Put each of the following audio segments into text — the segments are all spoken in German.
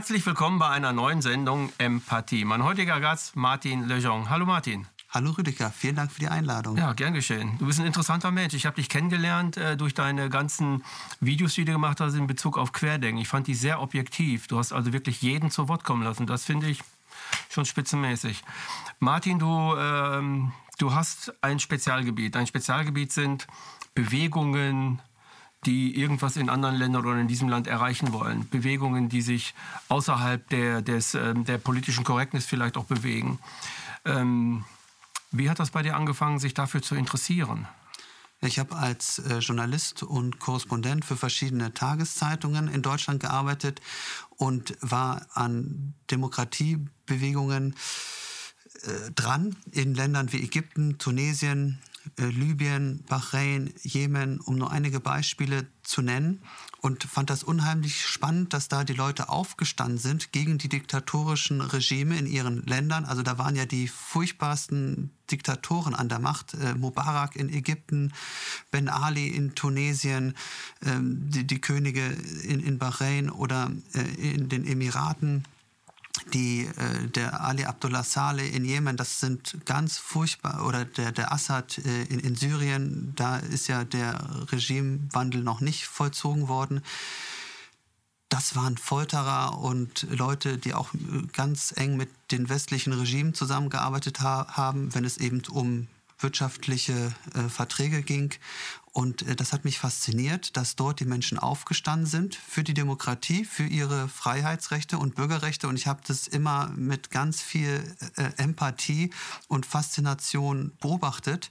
Herzlich willkommen bei einer neuen Sendung Empathie. Mein heutiger Gast Martin Lejeune. Hallo Martin. Hallo Rüdiger, vielen Dank für die Einladung. Ja, gern geschehen. Du bist ein interessanter Mensch. Ich habe dich kennengelernt äh, durch deine ganzen Videos, die du gemacht hast in Bezug auf Querdenken. Ich fand die sehr objektiv. Du hast also wirklich jeden zu Wort kommen lassen. Das finde ich schon spitzenmäßig. Martin, du, ähm, du hast ein Spezialgebiet. Dein Spezialgebiet sind Bewegungen, die irgendwas in anderen Ländern oder in diesem Land erreichen wollen. Bewegungen, die sich außerhalb der, des, ähm, der politischen Korrektnis vielleicht auch bewegen. Ähm, wie hat das bei dir angefangen, sich dafür zu interessieren? Ich habe als äh, Journalist und Korrespondent für verschiedene Tageszeitungen in Deutschland gearbeitet und war an Demokratiebewegungen äh, dran in Ländern wie Ägypten, Tunesien, Libyen, Bahrain, Jemen, um nur einige Beispiele zu nennen. Und fand das unheimlich spannend, dass da die Leute aufgestanden sind gegen die diktatorischen Regime in ihren Ländern. Also da waren ja die furchtbarsten Diktatoren an der Macht. Äh, Mubarak in Ägypten, Ben Ali in Tunesien, ähm, die, die, Könige in, in Bahrain oder äh, in den Emiraten die, äh, der Ali Abdullah Saleh in Jemen, das sind ganz furchtbar, oder der, der Assad äh, in, in Syrien, da ist ja der Regimewandel noch nicht vollzogen worden. Das waren Folterer und Leute, die auch ganz eng mit den westlichen Regimen zusammengearbeitet ha haben, wenn es eben um wirtschaftliche äh, Verträge ging. Und äh, das hat mich fasziniert, dass dort die Menschen aufgestanden sind für die Demokratie, für ihre Freiheitsrechte und Bürgerrechte. Und ich habe das immer mit ganz viel äh, Empathie und Faszination beobachtet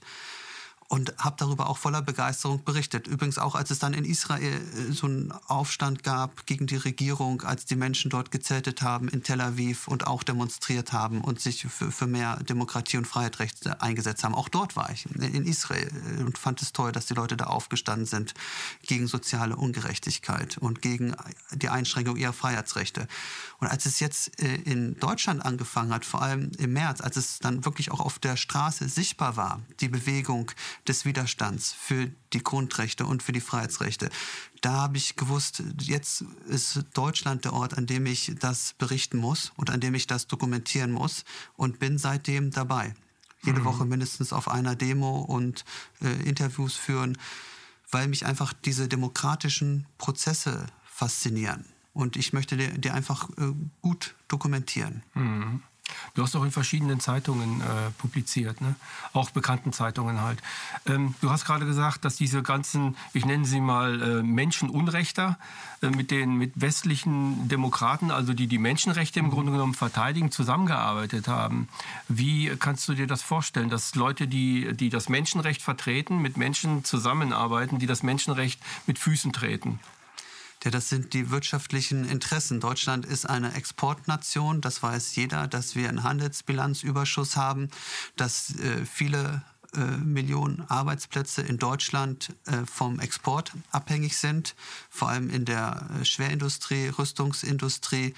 und habe darüber auch voller Begeisterung berichtet. Übrigens auch, als es dann in Israel äh, so einen Aufstand gab gegen die Regierung, als die Menschen dort gezeltet haben in Tel Aviv und auch demonstriert haben und sich für, für mehr Demokratie und Freiheitsrechte eingesetzt haben. Auch dort war ich in Israel äh, und fand es toll, dass die Leute da aufgestanden sind gegen soziale Ungerechtigkeit und gegen die Einschränkung ihrer Freiheitsrechte. Und als es jetzt äh, in Deutschland angefangen hat, vor allem im März, als es dann wirklich auch auf der Straße sichtbar war, die Bewegung des Widerstands für die Grundrechte und für die Freiheitsrechte, da habe ich gewusst, jetzt ist Deutschland der Ort, an dem ich das berichten muss und an dem ich das dokumentieren muss und bin seitdem dabei. Jede mhm. Woche mindestens auf einer Demo und äh, Interviews führen, weil mich einfach diese demokratischen Prozesse faszinieren. Und ich möchte die, die einfach äh, gut dokumentieren. Mhm. Du hast auch in verschiedenen Zeitungen äh, publiziert, ne? auch bekannten Zeitungen halt. Ähm, du hast gerade gesagt, dass diese ganzen, ich nenne sie mal äh, Menschenunrechter, äh, mit den mit westlichen Demokraten, also die die Menschenrechte im Grunde genommen verteidigen, zusammengearbeitet haben. Wie kannst du dir das vorstellen, dass Leute, die, die das Menschenrecht vertreten, mit Menschen zusammenarbeiten, die das Menschenrecht mit Füßen treten? Ja, das sind die wirtschaftlichen Interessen. Deutschland ist eine Exportnation, das weiß jeder, dass wir einen Handelsbilanzüberschuss haben, dass äh, viele äh, Millionen Arbeitsplätze in Deutschland äh, vom Export abhängig sind, vor allem in der äh, Schwerindustrie, Rüstungsindustrie.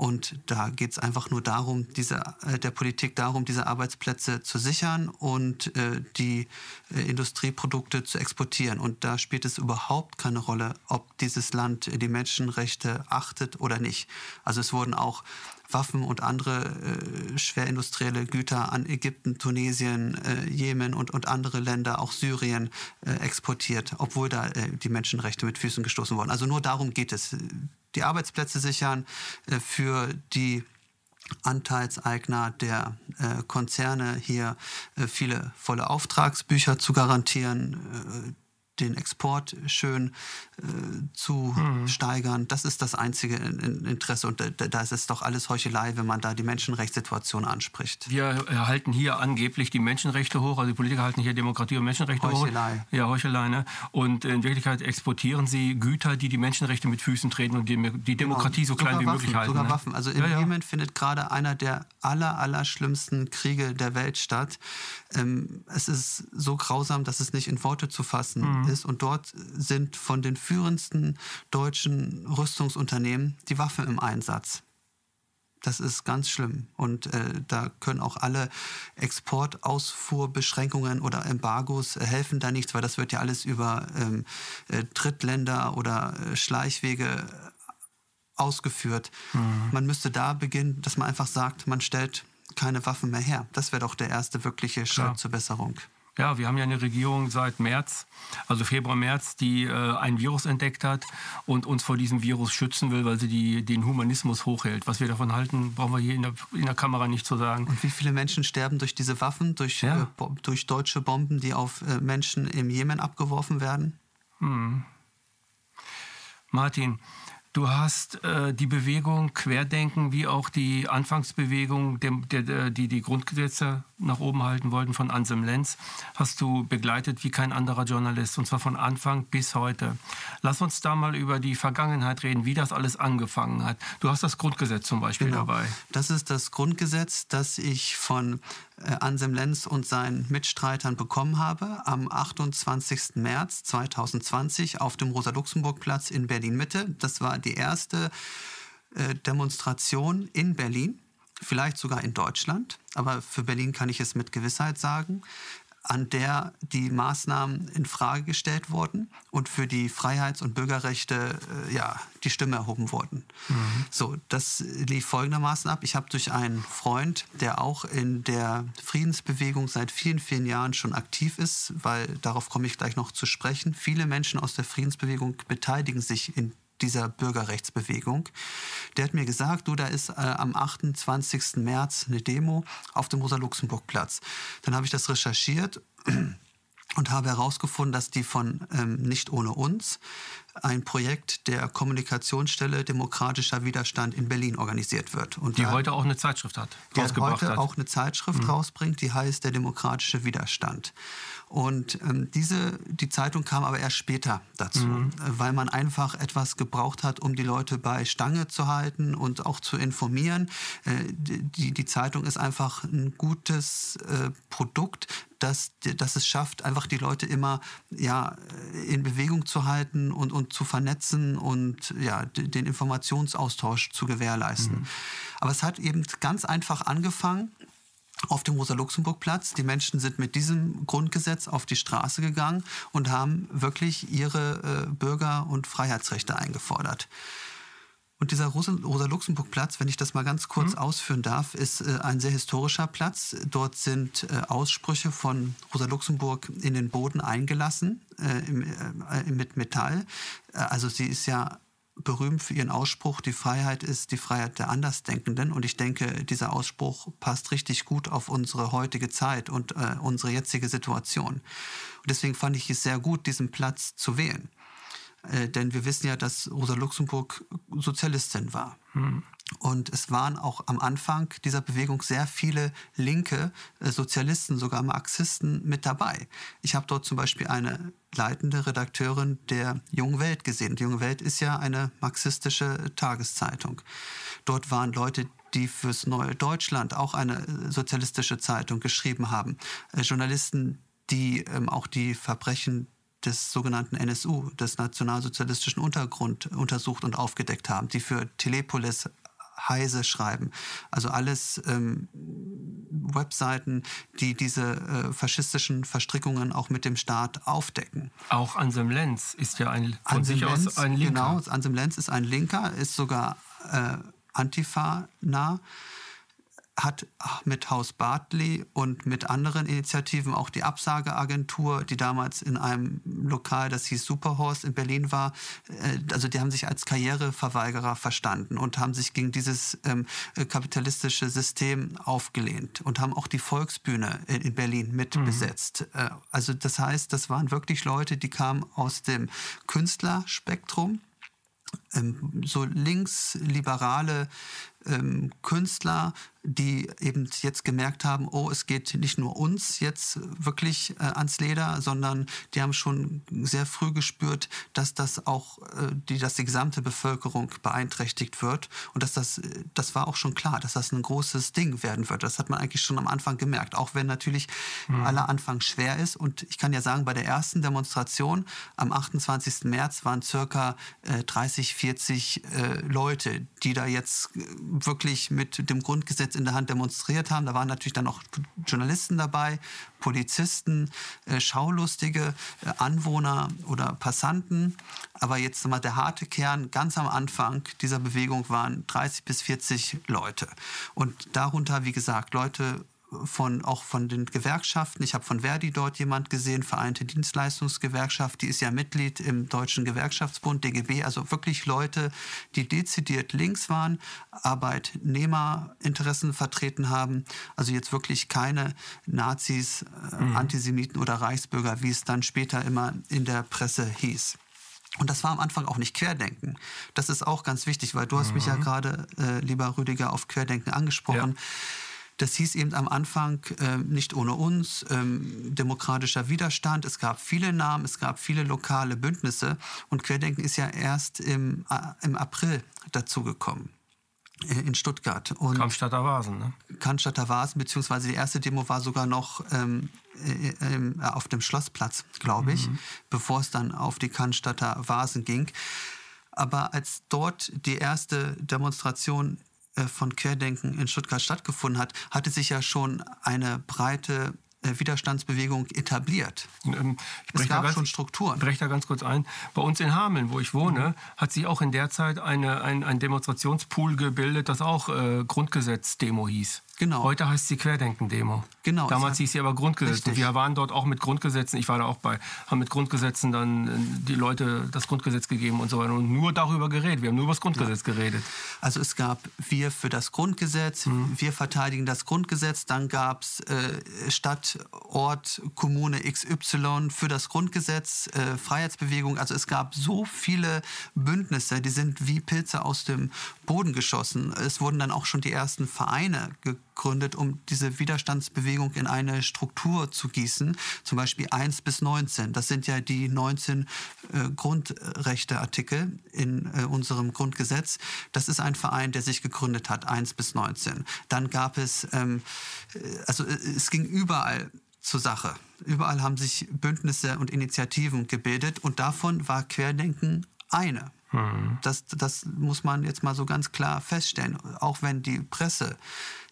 Und da geht es einfach nur darum, diese, äh, der Politik darum, diese Arbeitsplätze zu sichern und äh, die äh, Industrieprodukte zu exportieren. Und da spielt es überhaupt keine Rolle, ob dieses Land die Menschenrechte achtet oder nicht. Also es wurden auch Waffen und andere äh, schwerindustrielle Güter an Ägypten, Tunesien, äh, Jemen und, und andere Länder, auch Syrien, äh, exportiert, obwohl da äh, die Menschenrechte mit Füßen gestoßen wurden. Also nur darum geht es. Die Arbeitsplätze sichern äh, für die Anteilseigner der äh, Konzerne hier viele volle Auftragsbücher zu garantieren, den Export schön äh, zu mhm. steigern. Das ist das einzige Interesse. Und da, da, ist es doch alles Heuchelei, wenn man da die Menschenrechtssituation anspricht. Wir halten hier angeblich die Menschenrechte hoch, also die Politiker halten hier Demokratie und Menschenrechte Heuchelei. hoch. Ja, Heuchelei. Ne? Und in Wirklichkeit exportieren sie Güter, die die Menschenrechte mit Füßen treten und die, die Demokratie genau. so klein sogar wie Waffen, möglich halten. Sogar ne? Waffen. Also in ja, Jemen findet gerade einer der aller, aller schlimmsten Kriege der Welt statt. Ähm, es ist so grausam, dass es nicht in Worte zu fassen mhm. ist. Und dort sind von den führendsten deutschen Rüstungsunternehmen die Waffen im Einsatz. Das ist ganz schlimm. Und äh, da können auch alle Exportausfuhrbeschränkungen oder Embargos äh, helfen da nichts, weil das wird ja alles über ähm, äh, Drittländer oder äh, Schleichwege ausgeführt. Mhm. Man müsste da beginnen, dass man einfach sagt, man stellt keine Waffen mehr her. Das wäre doch der erste wirkliche Schritt Klar. zur Besserung. Ja, wir haben ja eine Regierung seit März, also Februar, März, die äh, ein Virus entdeckt hat und uns vor diesem Virus schützen will, weil sie die, den Humanismus hochhält. Was wir davon halten, brauchen wir hier in der, in der Kamera nicht zu sagen. Und wie viele Menschen sterben durch diese Waffen, durch, ja. äh, durch deutsche Bomben, die auf äh, Menschen im Jemen abgeworfen werden? Hm. Martin, Du hast äh, die Bewegung Querdenken wie auch die Anfangsbewegung, dem, der, die die Grundgesetze nach oben halten wollten von Anselm Lenz, hast du begleitet wie kein anderer Journalist und zwar von Anfang bis heute. Lass uns da mal über die Vergangenheit reden, wie das alles angefangen hat. Du hast das Grundgesetz zum Beispiel genau. dabei. Das ist das Grundgesetz, das ich von äh, Anselm Lenz und seinen Mitstreitern bekommen habe am 28. März 2020 auf dem Rosa-Luxemburg-Platz in Berlin-Mitte. Das war die erste äh, Demonstration in Berlin, vielleicht sogar in Deutschland, aber für Berlin kann ich es mit Gewissheit sagen an der die Maßnahmen in Frage gestellt wurden und für die Freiheits- und Bürgerrechte äh, ja, die Stimme erhoben wurden. Mhm. So, das lief folgendermaßen ab. Ich habe durch einen Freund, der auch in der Friedensbewegung seit vielen, vielen Jahren schon aktiv ist, weil darauf komme ich gleich noch zu sprechen. Viele Menschen aus der Friedensbewegung beteiligen sich in dieser Bürgerrechtsbewegung. Der hat mir gesagt, du, da ist äh, am 28. März eine Demo auf dem Rosa-Luxemburg-Platz. Dann habe ich das recherchiert und habe herausgefunden, dass die von ähm, Nicht ohne uns ein Projekt der Kommunikationsstelle Demokratischer Widerstand in Berlin organisiert wird. Und die da, heute auch eine Zeitschrift hat. Die heute hat. auch eine Zeitschrift mhm. rausbringt, die heißt Der Demokratische Widerstand. Und ähm, diese, die Zeitung kam aber erst später dazu, mhm. Äh, weil man einfach etwas gebraucht hat, um die Leute bei Stange zu halten und auch zu informieren. Äh, die, die Zeitung ist einfach ein gutes äh, Produkt, dass, dass es schafft, einfach die Leute immer ja, in Bewegung zu halten und, und zu vernetzen und ja, den Informationsaustausch zu gewährleisten. Mhm. Aber es hat eben ganz einfach angefangen auf dem Rosa-Luxemburg-Platz. Die Menschen sind mit diesem Grundgesetz auf die Straße gegangen und haben wirklich ihre äh, Bürger- und Freiheitsrechte eingefordert. Und dieser Rosa-Luxemburg-Platz, wenn ich das mal ganz kurz mhm. ausführen darf, ist äh, ein sehr historischer Platz. Dort sind äh, Aussprüche von Rosa Luxemburg in den Boden eingelassen äh, im, äh, mit Metall. Äh, also sie ist ja berühmt für ihren Ausspruch, die Freiheit ist die Freiheit der Andersdenkenden. Und ich denke, dieser Ausspruch passt richtig gut auf unsere heutige Zeit und äh, unsere jetzige Situation. Und deswegen fand ich es sehr gut, diesen Platz zu wählen. Äh, denn wir wissen ja, dass Rosa Luxemburg Sozialistin war. Hm. Und es waren auch am Anfang dieser Bewegung sehr viele linke äh, Sozialisten, sogar Marxisten mit dabei. Ich habe dort zum Beispiel eine leitende Redakteurin der Jungen Welt gesehen. Die Junge Welt ist ja eine marxistische Tageszeitung. Dort waren Leute, die fürs Neue Deutschland auch eine äh, sozialistische Zeitung geschrieben haben. Journalisten, die ähm, auch die Verbrechen des sogenannten NSU, des nationalsozialistischen Untergrund, untersucht und aufgedeckt haben, die für Telepolis Heise schreiben. Also alles ähm, Webseiten, die diese äh, faschistischen Verstrickungen auch mit dem Staat aufdecken. Auch Anselm Lenz ist ja ein, von Ansem sich Lenz, aus ein Linker. Genau, Anselm Lenz ist ein Linker, ist sogar äh, Antifa-nah hat mit Haus Bartley und mit anderen Initiativen auch die Absageagentur, die damals in einem Lokal, das hieß Superhorse in Berlin war, äh, also die haben sich als Karriereverweigerer verstanden und haben sich gegen dieses ähm, kapitalistische System aufgelehnt und haben auch die Volksbühne in Berlin mitbesetzt. Mhm. Äh, also das heißt, das waren wirklich Leute, die kamen aus dem Künstlerspektrum ähm, so linksliberale ähm, Künstler, die eben jetzt gemerkt haben, oh, es geht nicht nur uns jetzt wirklich äh, ans Leder, sondern die haben schon sehr früh gespürt, dass das auch äh, die, dass die gesamte Bevölkerung beeinträchtigt wird und dass das, das war auch schon klar, dass das ein großes Ding werden wird. Das hat man eigentlich schon am Anfang gemerkt, auch wenn natürlich mhm. aller Anfang schwer ist. Und ich kann ja sagen, bei der ersten Demonstration am 28. März waren circa äh, 30, 40 äh, Leute, die da jetzt wirklich mit dem Grundgesetz in der Hand demonstriert haben. Da waren natürlich dann auch Journalisten dabei, Polizisten, äh, Schaulustige, äh, Anwohner oder Passanten. Aber jetzt mal der harte Kern, ganz am Anfang dieser Bewegung waren 30 bis 40 Leute. Und darunter, wie gesagt, Leute von, auch von den Gewerkschaften. Ich habe von Verdi dort jemand gesehen, Vereinte Dienstleistungsgewerkschaft, die ist ja Mitglied im Deutschen Gewerkschaftsbund, DGB, also wirklich Leute, die dezidiert links waren, Arbeitnehmerinteressen vertreten haben, also jetzt wirklich keine Nazis, äh, mhm. Antisemiten oder Reichsbürger, wie es dann später immer in der Presse hieß. Und das war am Anfang auch nicht Querdenken. Das ist auch ganz wichtig, weil du hast mich ja mhm. gerade, äh, lieber Rüdiger, auf Querdenken angesprochen. Ja. Das hieß eben am Anfang äh, nicht ohne uns, ähm, demokratischer Widerstand. Es gab viele Namen, es gab viele lokale Bündnisse. Und Querdenken ist ja erst im, äh, im April dazugekommen äh, in Stuttgart. Und Cannstatter Vasen, ne? Cannstatter Vasen, beziehungsweise die erste Demo war sogar noch ähm, äh, äh, auf dem Schlossplatz, glaube ich, mhm. bevor es dann auf die Cannstatter Vasen ging. Aber als dort die erste Demonstration von Querdenken in Stuttgart stattgefunden hat, hatte sich ja schon eine breite äh, Widerstandsbewegung etabliert. Ähm, es gab ganz, schon Strukturen. Ich breche da ganz kurz ein. Bei uns in Hameln, wo ich wohne, mhm. hat sich auch in der Zeit eine, ein, ein Demonstrationspool gebildet, das auch äh, Grundgesetz-Demo hieß. Genau. Heute heißt sie Querdenken-Demo. Genau. Damals hieß sie aber Grundgesetz. Wir waren dort auch mit Grundgesetzen, ich war da auch bei, haben mit Grundgesetzen dann äh, die Leute das Grundgesetz gegeben und so weiter und nur darüber geredet. Wir haben nur über das Grundgesetz ja. geredet. Also es gab wir für das Grundgesetz, mhm. wir verteidigen das Grundgesetz, dann gab es äh, Stadt, Ort, Kommune XY für das Grundgesetz, äh, Freiheitsbewegung. Also es gab so viele Bündnisse, die sind wie Pilze aus dem Boden geschossen. Es wurden dann auch schon die ersten Vereine gegründet gegründet, um diese Widerstandsbewegung in eine Struktur zu gießen, zum Beispiel 1 bis 19. Das sind ja die 19 äh, Grundrechteartikel in äh, unserem Grundgesetz. Das ist ein Verein, der sich gegründet hat, 1 bis 19. Dann gab es, ähm, äh, also äh, es ging überall zur Sache. Überall haben sich Bündnisse und Initiativen gebildet und davon war Querdenken eine. Mhm. Das, das muss man jetzt mal so ganz klar feststellen. Auch wenn die Presse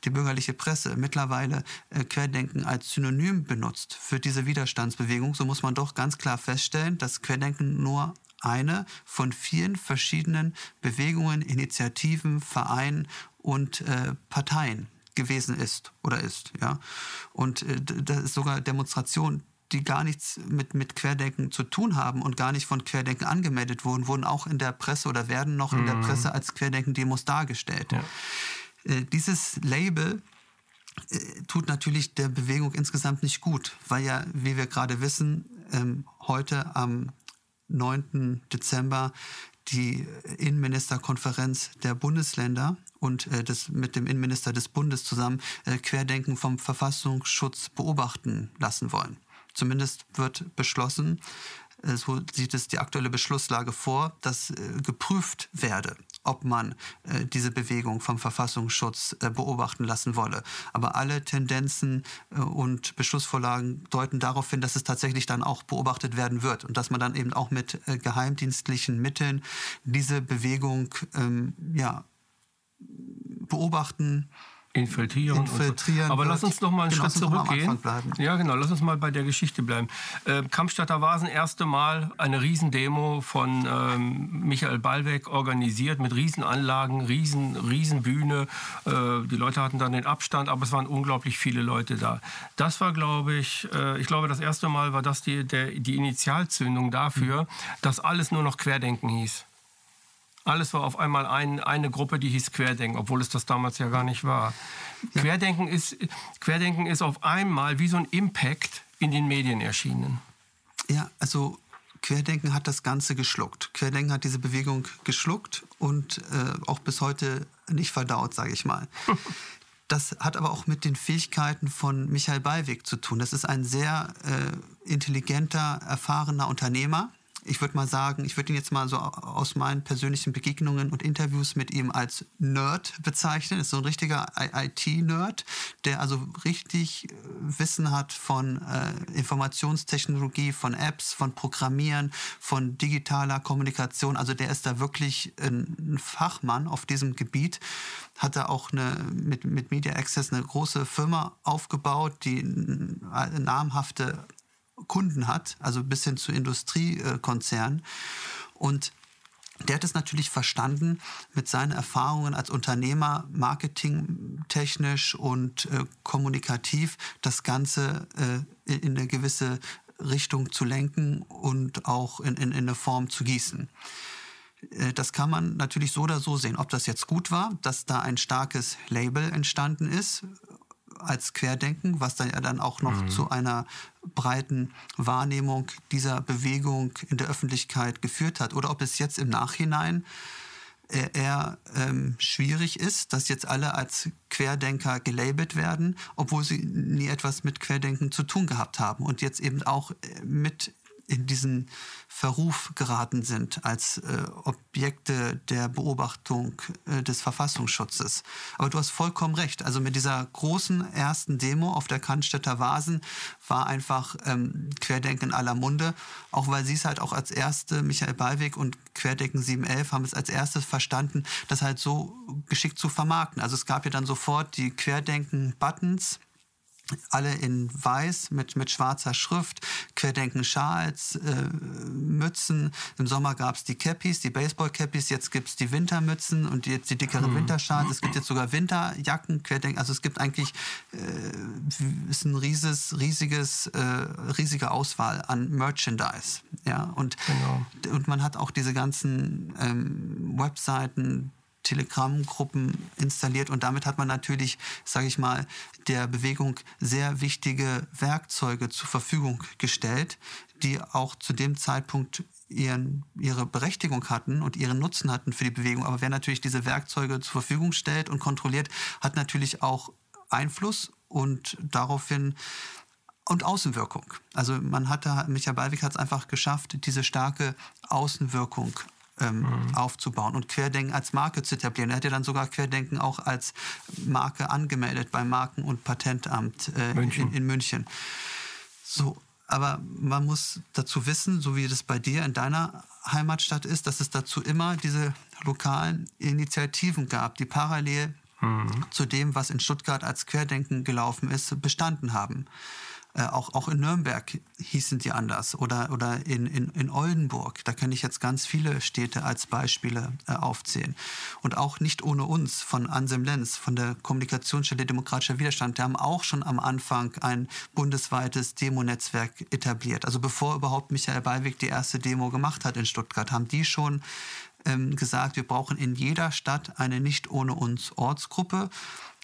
die bürgerliche Presse mittlerweile äh, Querdenken als Synonym benutzt für diese Widerstandsbewegung, so muss man doch ganz klar feststellen, dass Querdenken nur eine von vielen verschiedenen Bewegungen, Initiativen, Vereinen und äh, Parteien gewesen ist oder ist. Ja? Und äh, das ist sogar Demonstrationen, die gar nichts mit, mit Querdenken zu tun haben und gar nicht von Querdenken angemeldet wurden, wurden auch in der Presse oder werden noch in der mhm. Presse als Querdenken-Demos dargestellt. Ja. Äh, dieses Label äh, tut natürlich der Bewegung insgesamt nicht gut, weil ja, wie wir gerade wissen, ähm, heute am 9. Dezember die Innenministerkonferenz der Bundesländer und äh, das mit dem Innenminister des Bundes zusammen Querdenken vom Verfassungsschutz beobachten lassen wollen. Zumindest wird beschlossen, so sieht es die aktuelle Beschlusslage vor, dass geprüft werde, ob man äh, diese Bewegung vom Verfassungsschutz äh, beobachten lassen wolle. Aber alle Tendenzen äh, und Beschlussvorlagen deuten darauf hin, dass es tatsächlich dann auch beobachtet werden wird und dass man dann eben auch mit äh, geheimdienstlichen Mitteln diese Bewegung ähm, ja, beobachten infiltrieren. infiltrieren so. Aber lass uns noch mal einen genau, Schritt zurückgehen. Ja, genau. Lass uns mal bei der Geschichte bleiben. Äh, Kampfstadter Vasen, erste Mal eine Riesendemo von ähm, Michael Ballweg organisiert mit Riesenanlagen, riesen, Riesenbühne. Äh, die Leute hatten dann den Abstand, aber es waren unglaublich viele Leute da. Das war, glaube ich, äh, ich glaube, das erste Mal war das die, der, die Initialzündung dafür, mhm. dass alles nur noch Querdenken hieß. Alles war auf einmal ein, eine Gruppe, die hieß Querdenken, obwohl es das damals ja gar nicht war. Ja. Querdenken, ist, Querdenken ist auf einmal wie so ein Impact in den Medien erschienen. Ja, also Querdenken hat das Ganze geschluckt. Querdenken hat diese Bewegung geschluckt und äh, auch bis heute nicht verdaut, sage ich mal. Das hat aber auch mit den Fähigkeiten von Michael Ballweg zu tun. Das ist ein sehr äh, intelligenter, erfahrener Unternehmer, ich würde mal sagen, ich würde ihn jetzt mal so aus meinen persönlichen Begegnungen und Interviews mit ihm als Nerd bezeichnen. Ist so ein richtiger IT-Nerd, der also richtig äh, Wissen hat von äh, Informationstechnologie, von Apps, von Programmieren, von digitaler Kommunikation. Also der ist da wirklich ein Fachmann auf diesem Gebiet. Hat er auch eine, mit, mit Media Access eine große Firma aufgebaut, die namhafte Kunden hat, also bis hin zu Industriekonzernen. Und der hat es natürlich verstanden, mit seinen Erfahrungen als Unternehmer, marketingtechnisch und äh, kommunikativ, das Ganze äh, in eine gewisse Richtung zu lenken und auch in, in, in eine Form zu gießen. Äh, das kann man natürlich so oder so sehen. Ob das jetzt gut war, dass da ein starkes Label entstanden ist, als Querdenken, was dann ja dann auch noch mhm. zu einer breiten Wahrnehmung dieser Bewegung in der Öffentlichkeit geführt hat. Oder ob es jetzt im Nachhinein äh, eher ähm, schwierig ist, dass jetzt alle als Querdenker gelabelt werden, obwohl sie nie etwas mit Querdenken zu tun gehabt haben und jetzt eben auch äh, mit in diesen Verruf geraten sind als äh, Objekte der Beobachtung äh, des Verfassungsschutzes. Aber du hast vollkommen recht. Also mit dieser großen ersten Demo auf der Cannstätter Vasen war einfach ähm, Querdenken aller Munde, auch weil sie es halt auch als erste, Michael Ballweg und Querdenken 711 haben es als erstes verstanden, das halt so geschickt zu vermarkten. Also es gab ja dann sofort die Querdenken-Buttons, alle in weiß mit, mit schwarzer Schrift, Querdenken Schals, äh, Mützen. Im Sommer gab es die Cappies, die Baseball-Cappies, jetzt gibt es die Wintermützen und jetzt die dickeren mhm. Winterschals. Es gibt jetzt sogar Winterjacken, Querdenken. Also es gibt eigentlich äh, ist ein rieses, riesiges, äh, riesige Auswahl an Merchandise. Ja? Und, genau. und man hat auch diese ganzen ähm, Webseiten, Telegram-Gruppen installiert und damit hat man natürlich, sage ich mal, der Bewegung sehr wichtige Werkzeuge zur Verfügung gestellt, die auch zu dem Zeitpunkt ihren, ihre Berechtigung hatten und ihren Nutzen hatten für die Bewegung. Aber wer natürlich diese Werkzeuge zur Verfügung stellt und kontrolliert, hat natürlich auch Einfluss und daraufhin und Außenwirkung. Also man hatte, Michael Ballweg hat es einfach geschafft, diese starke Außenwirkung ähm, mhm. aufzubauen und Querdenken als Marke zu etablieren. Er hat ja dann sogar Querdenken auch als Marke angemeldet beim Marken- und Patentamt äh, München. In, in München. So, aber man muss dazu wissen, so wie das bei dir in deiner Heimatstadt ist, dass es dazu immer diese lokalen Initiativen gab, die parallel mhm. zu dem, was in Stuttgart als Querdenken gelaufen ist, bestanden haben. Äh, auch, auch in Nürnberg hießen die anders oder, oder in, in, in Oldenburg. Da kann ich jetzt ganz viele Städte als Beispiele äh, aufzählen. Und auch nicht ohne uns von Ansem Lenz, von der Kommunikationsstelle Demokratischer Widerstand. Die haben auch schon am Anfang ein bundesweites Demo-Netzwerk etabliert. Also bevor überhaupt Michael Ballweg die erste Demo gemacht hat in Stuttgart, haben die schon ähm, gesagt, wir brauchen in jeder Stadt eine Nicht ohne uns Ortsgruppe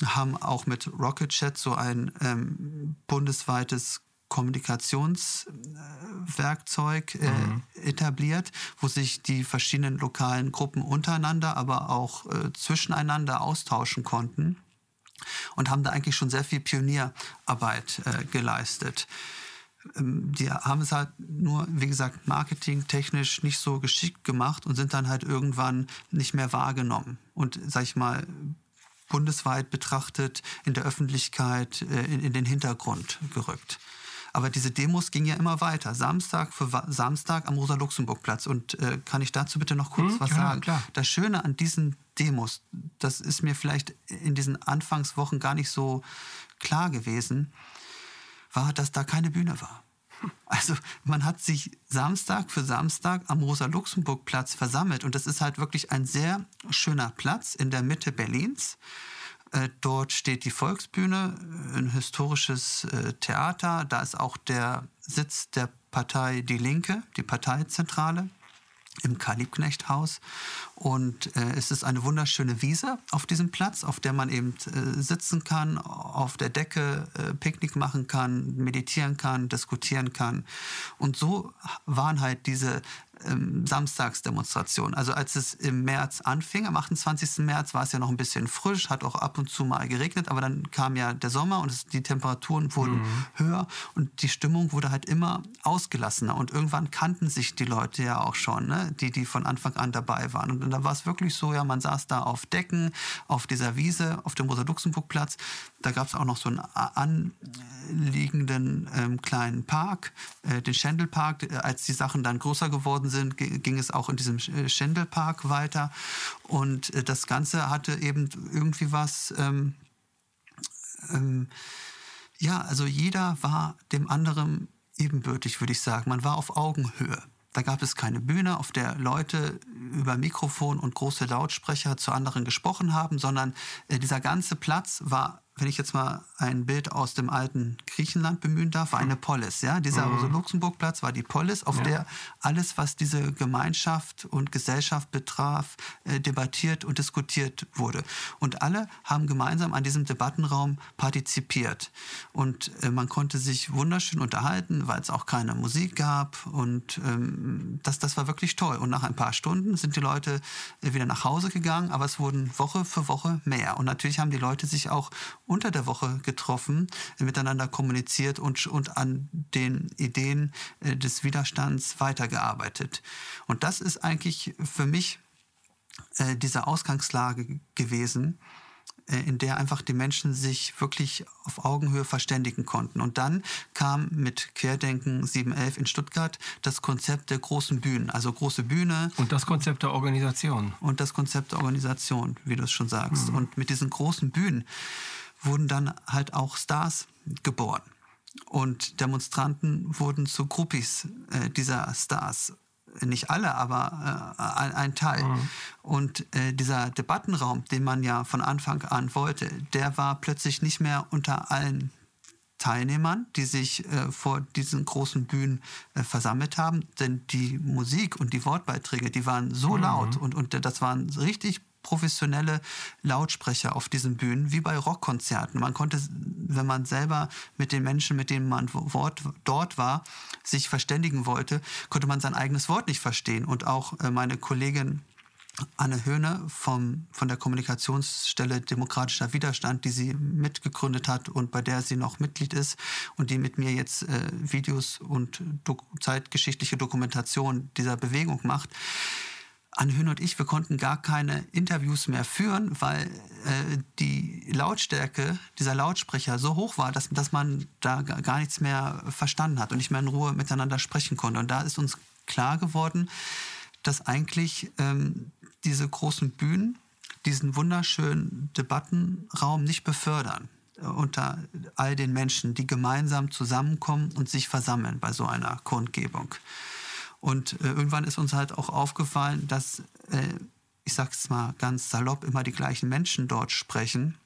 haben auch mit Rocket Chat so ein ähm, bundesweites Kommunikationswerkzeug äh, mhm. etabliert, wo sich die verschiedenen lokalen Gruppen untereinander, aber auch äh, zwischeneinander austauschen konnten und haben da eigentlich schon sehr viel Pionierarbeit äh, geleistet. Ähm, die haben es halt nur, wie gesagt, marketingtechnisch nicht so geschickt gemacht und sind dann halt irgendwann nicht mehr wahrgenommen. Und sag ich mal, bundesweit betrachtet in der Öffentlichkeit äh, in, in den Hintergrund gerückt. Aber diese Demos gingen ja immer weiter. Samstag für Samstag am Rosa-Luxemburg-Platz. Und äh, kann ich dazu bitte noch kurz hm, was ja, sagen? Klar. Das Schöne an diesen Demos, das ist mir vielleicht in diesen Anfangswochen gar nicht so klar gewesen, war, dass da keine Bühne war. Also man hat sich Samstag für Samstag am Rosa-Luxemburg-Platz versammelt und das ist halt wirklich ein sehr schöner Platz in der Mitte Berlins. Äh, dort steht die Volksbühne, ein historisches äh, Theater. Da ist auch der Sitz der Partei Die Linke, die Parteizentrale im Karl-Liebknecht-Haus. Und äh, es ist eine wunderschöne Wiese auf diesem Platz, auf der man eben äh, sitzen kann, auf der Decke äh, Picknick machen kann, meditieren kann, diskutieren kann. Und so waren halt diese ähm, Samstagsdemonstration. Also als es im März anfing, am 28. März war es ja noch ein bisschen frisch, hat auch ab und zu mal geregnet, aber dann kam ja der Sommer und es, die Temperaturen wurden mhm. höher und die Stimmung wurde halt immer ausgelassener und irgendwann kannten sich die Leute ja auch schon, ne? die, die von Anfang an dabei waren. Und dann war es wirklich so, ja, man saß da auf Decken, auf dieser Wiese, auf dem Rosa-Luxemburg-Platz. Da gab es auch noch so einen anliegenden ähm, kleinen Park, äh, den Schendelpark. Als die Sachen dann größer geworden sind, ging es auch in diesem äh, Schendelpark weiter. Und äh, das Ganze hatte eben irgendwie was. Ähm, ähm, ja, also jeder war dem anderen ebenbürtig, würde ich sagen. Man war auf Augenhöhe. Da gab es keine Bühne, auf der Leute über Mikrofon und große Lautsprecher zu anderen gesprochen haben, sondern äh, dieser ganze Platz war wenn ich jetzt mal ein Bild aus dem alten Griechenland bemühen darf, war eine Polis. Ja? Dieser mhm. Luxemburgplatz war die Polis, auf ja. der alles, was diese Gemeinschaft und Gesellschaft betraf, äh, debattiert und diskutiert wurde. Und alle haben gemeinsam an diesem Debattenraum partizipiert. Und äh, man konnte sich wunderschön unterhalten, weil es auch keine Musik gab. Und ähm, das, das war wirklich toll. Und nach ein paar Stunden sind die Leute äh, wieder nach Hause gegangen, aber es wurden Woche für Woche mehr. Und natürlich haben die Leute sich auch unter der Woche getroffen, miteinander kommuniziert und, und an den Ideen äh, des Widerstands weitergearbeitet. Und das ist eigentlich für mich äh, diese Ausgangslage gewesen, äh, in der einfach die Menschen sich wirklich auf Augenhöhe verständigen konnten. Und dann kam mit Querdenken 711 in Stuttgart das Konzept der großen Bühnen, also große Bühne. Und das Konzept der Organisation. Und das Konzept der Organisation, wie du es schon sagst. Mhm. Und mit diesen großen Bühnen wurden dann halt auch Stars geboren. Und Demonstranten wurden zu Groupies äh, dieser Stars. Nicht alle, aber äh, ein Teil. Mhm. Und äh, dieser Debattenraum, den man ja von Anfang an wollte, der war plötzlich nicht mehr unter allen Teilnehmern, die sich äh, vor diesen großen Bühnen äh, versammelt haben. Denn die Musik und die Wortbeiträge, die waren so mhm. laut und, und das waren richtig professionelle Lautsprecher auf diesen Bühnen, wie bei Rockkonzerten. Man konnte, wenn man selber mit den Menschen, mit denen man dort war, sich verständigen wollte, konnte man sein eigenes Wort nicht verstehen. Und auch äh, meine Kollegin Anne Höhne vom, von der Kommunikationsstelle Demokratischer Widerstand, die sie mitgegründet hat und bei der sie noch Mitglied ist und die mit mir jetzt äh, Videos und do zeitgeschichtliche Dokumentation dieser Bewegung macht. Anhön und ich, wir konnten gar keine Interviews mehr führen, weil äh, die Lautstärke dieser Lautsprecher so hoch war, dass, dass man da gar nichts mehr verstanden hat und nicht mehr in Ruhe miteinander sprechen konnte. Und da ist uns klar geworden, dass eigentlich ähm, diese großen Bühnen diesen wunderschönen Debattenraum nicht befördern äh, unter all den Menschen, die gemeinsam zusammenkommen und sich versammeln bei so einer Kundgebung. Und äh, irgendwann ist uns halt auch aufgefallen, dass, äh, ich sag's mal ganz salopp, immer die gleichen Menschen dort sprechen.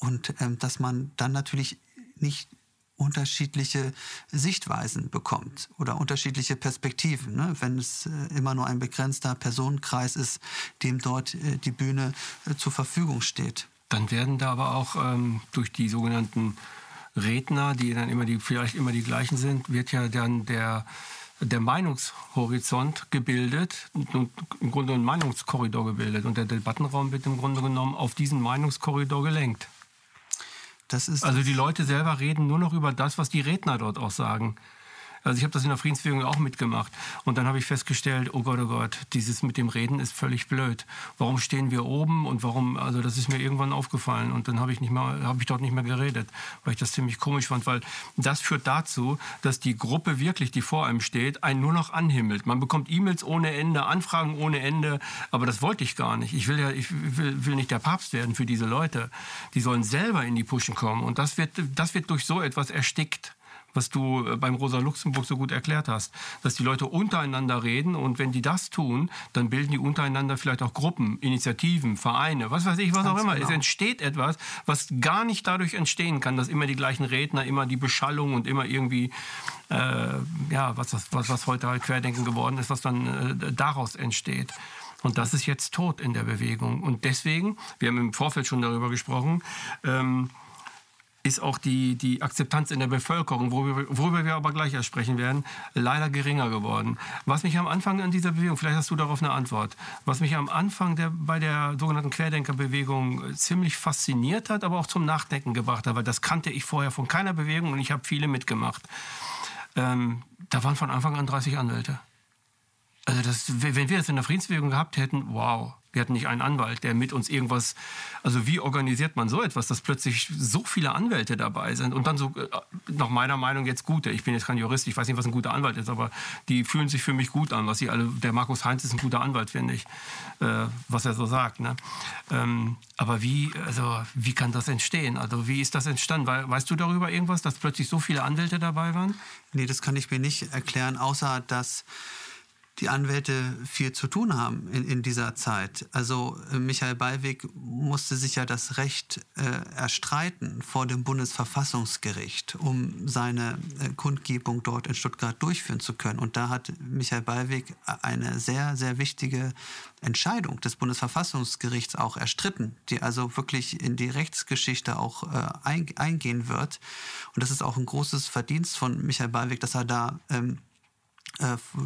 Und ähm, dass man dann natürlich nicht unterschiedliche Sichtweisen bekommt oder unterschiedliche Perspektiven, ne? wenn es äh, immer nur ein begrenzter Personenkreis ist, dem dort äh, die Bühne äh, zur Verfügung steht. Dann werden da aber auch ähm, durch die sogenannten Redner, die dann immer die vielleicht immer die gleichen sind, wird ja dann der der Meinungshorizont gebildet, im Grunde ein Meinungskorridor gebildet. Und der Debattenraum wird im Grunde genommen auf diesen Meinungskorridor gelenkt. also die Leute selber reden nur noch über das, was die Redner dort auch sagen. Also ich habe das in der Friedensbewegung auch mitgemacht. Und dann habe ich festgestellt, oh Gott, oh Gott, dieses mit dem Reden ist völlig blöd. Warum stehen wir oben und warum, also das ist mir irgendwann aufgefallen. Und dann habe ich, nicht mehr, habe ich dort nicht mehr geredet, weil ich das ziemlich komisch fand, weil das führt dazu, dass die Gruppe wirklich, die vor einem steht, einen nur noch anhimmelt. Man bekommt E-Mails ohne Ende, Anfragen ohne Ende, aber das wollte ich gar nicht. Ich will ja, ich will, will nicht der Papst werden für diese Leute. Die sollen selber in die Puschen kommen. Und das wird, das wird durch so etwas erstickt was du äh, beim Rosa Luxemburg so gut erklärt hast, dass die Leute untereinander reden und wenn die das tun, dann bilden die untereinander vielleicht auch Gruppen, Initiativen, Vereine, was weiß ich, was Ganz auch immer. Genau. Es entsteht etwas, was gar nicht dadurch entstehen kann, dass immer die gleichen Redner, immer die Beschallung und immer irgendwie, äh, ja, was, was, was heute halt Querdenken geworden ist, was dann äh, daraus entsteht. Und das ist jetzt tot in der Bewegung. Und deswegen, wir haben im Vorfeld schon darüber gesprochen, ähm, ist auch die, die Akzeptanz in der Bevölkerung, worüber, wir aber gleich erst sprechen werden, leider geringer geworden. Was mich am Anfang an dieser Bewegung, vielleicht hast du darauf eine Antwort, was mich am Anfang der, bei der sogenannten Querdenkerbewegung ziemlich fasziniert hat, aber auch zum Nachdenken gebracht hat, weil das kannte ich vorher von keiner Bewegung und ich habe viele mitgemacht. Ähm, da waren von Anfang an 30 Anwälte. Also das, wenn wir das in der Friedensbewegung gehabt hätten, wow, wir hatten nicht einen Anwalt, der mit uns irgendwas, also wie organisiert man so etwas, dass plötzlich so viele Anwälte dabei sind und dann so, äh, nach meiner Meinung jetzt gute, ich bin jetzt kein Jurist, ich weiß nicht, was ein guter Anwalt ist, aber die fühlen sich für mich gut an, was sie alle, der Markus Heinz ist ein guter Anwalt, finde ich, äh, was er so sagt. Ne? Ähm, aber wie, also wie kann das entstehen? Also wie ist das entstanden? Weißt du darüber irgendwas, dass plötzlich so viele Anwälte dabei waren? Nee, das kann ich mir nicht erklären, außer dass die Anwälte viel zu tun haben in, in dieser Zeit. Also äh, Michael Ballweg musste sich ja das Recht äh, erstreiten vor dem Bundesverfassungsgericht, um seine äh, Kundgebung dort in Stuttgart durchführen zu können. Und da hat Michael Ballweg eine sehr, sehr wichtige Entscheidung des Bundesverfassungsgerichts auch erstritten, die also wirklich in die Rechtsgeschichte auch äh, ein, eingehen wird. Und das ist auch ein großes Verdienst von Michael Ballweg, dass er da ähm, äh,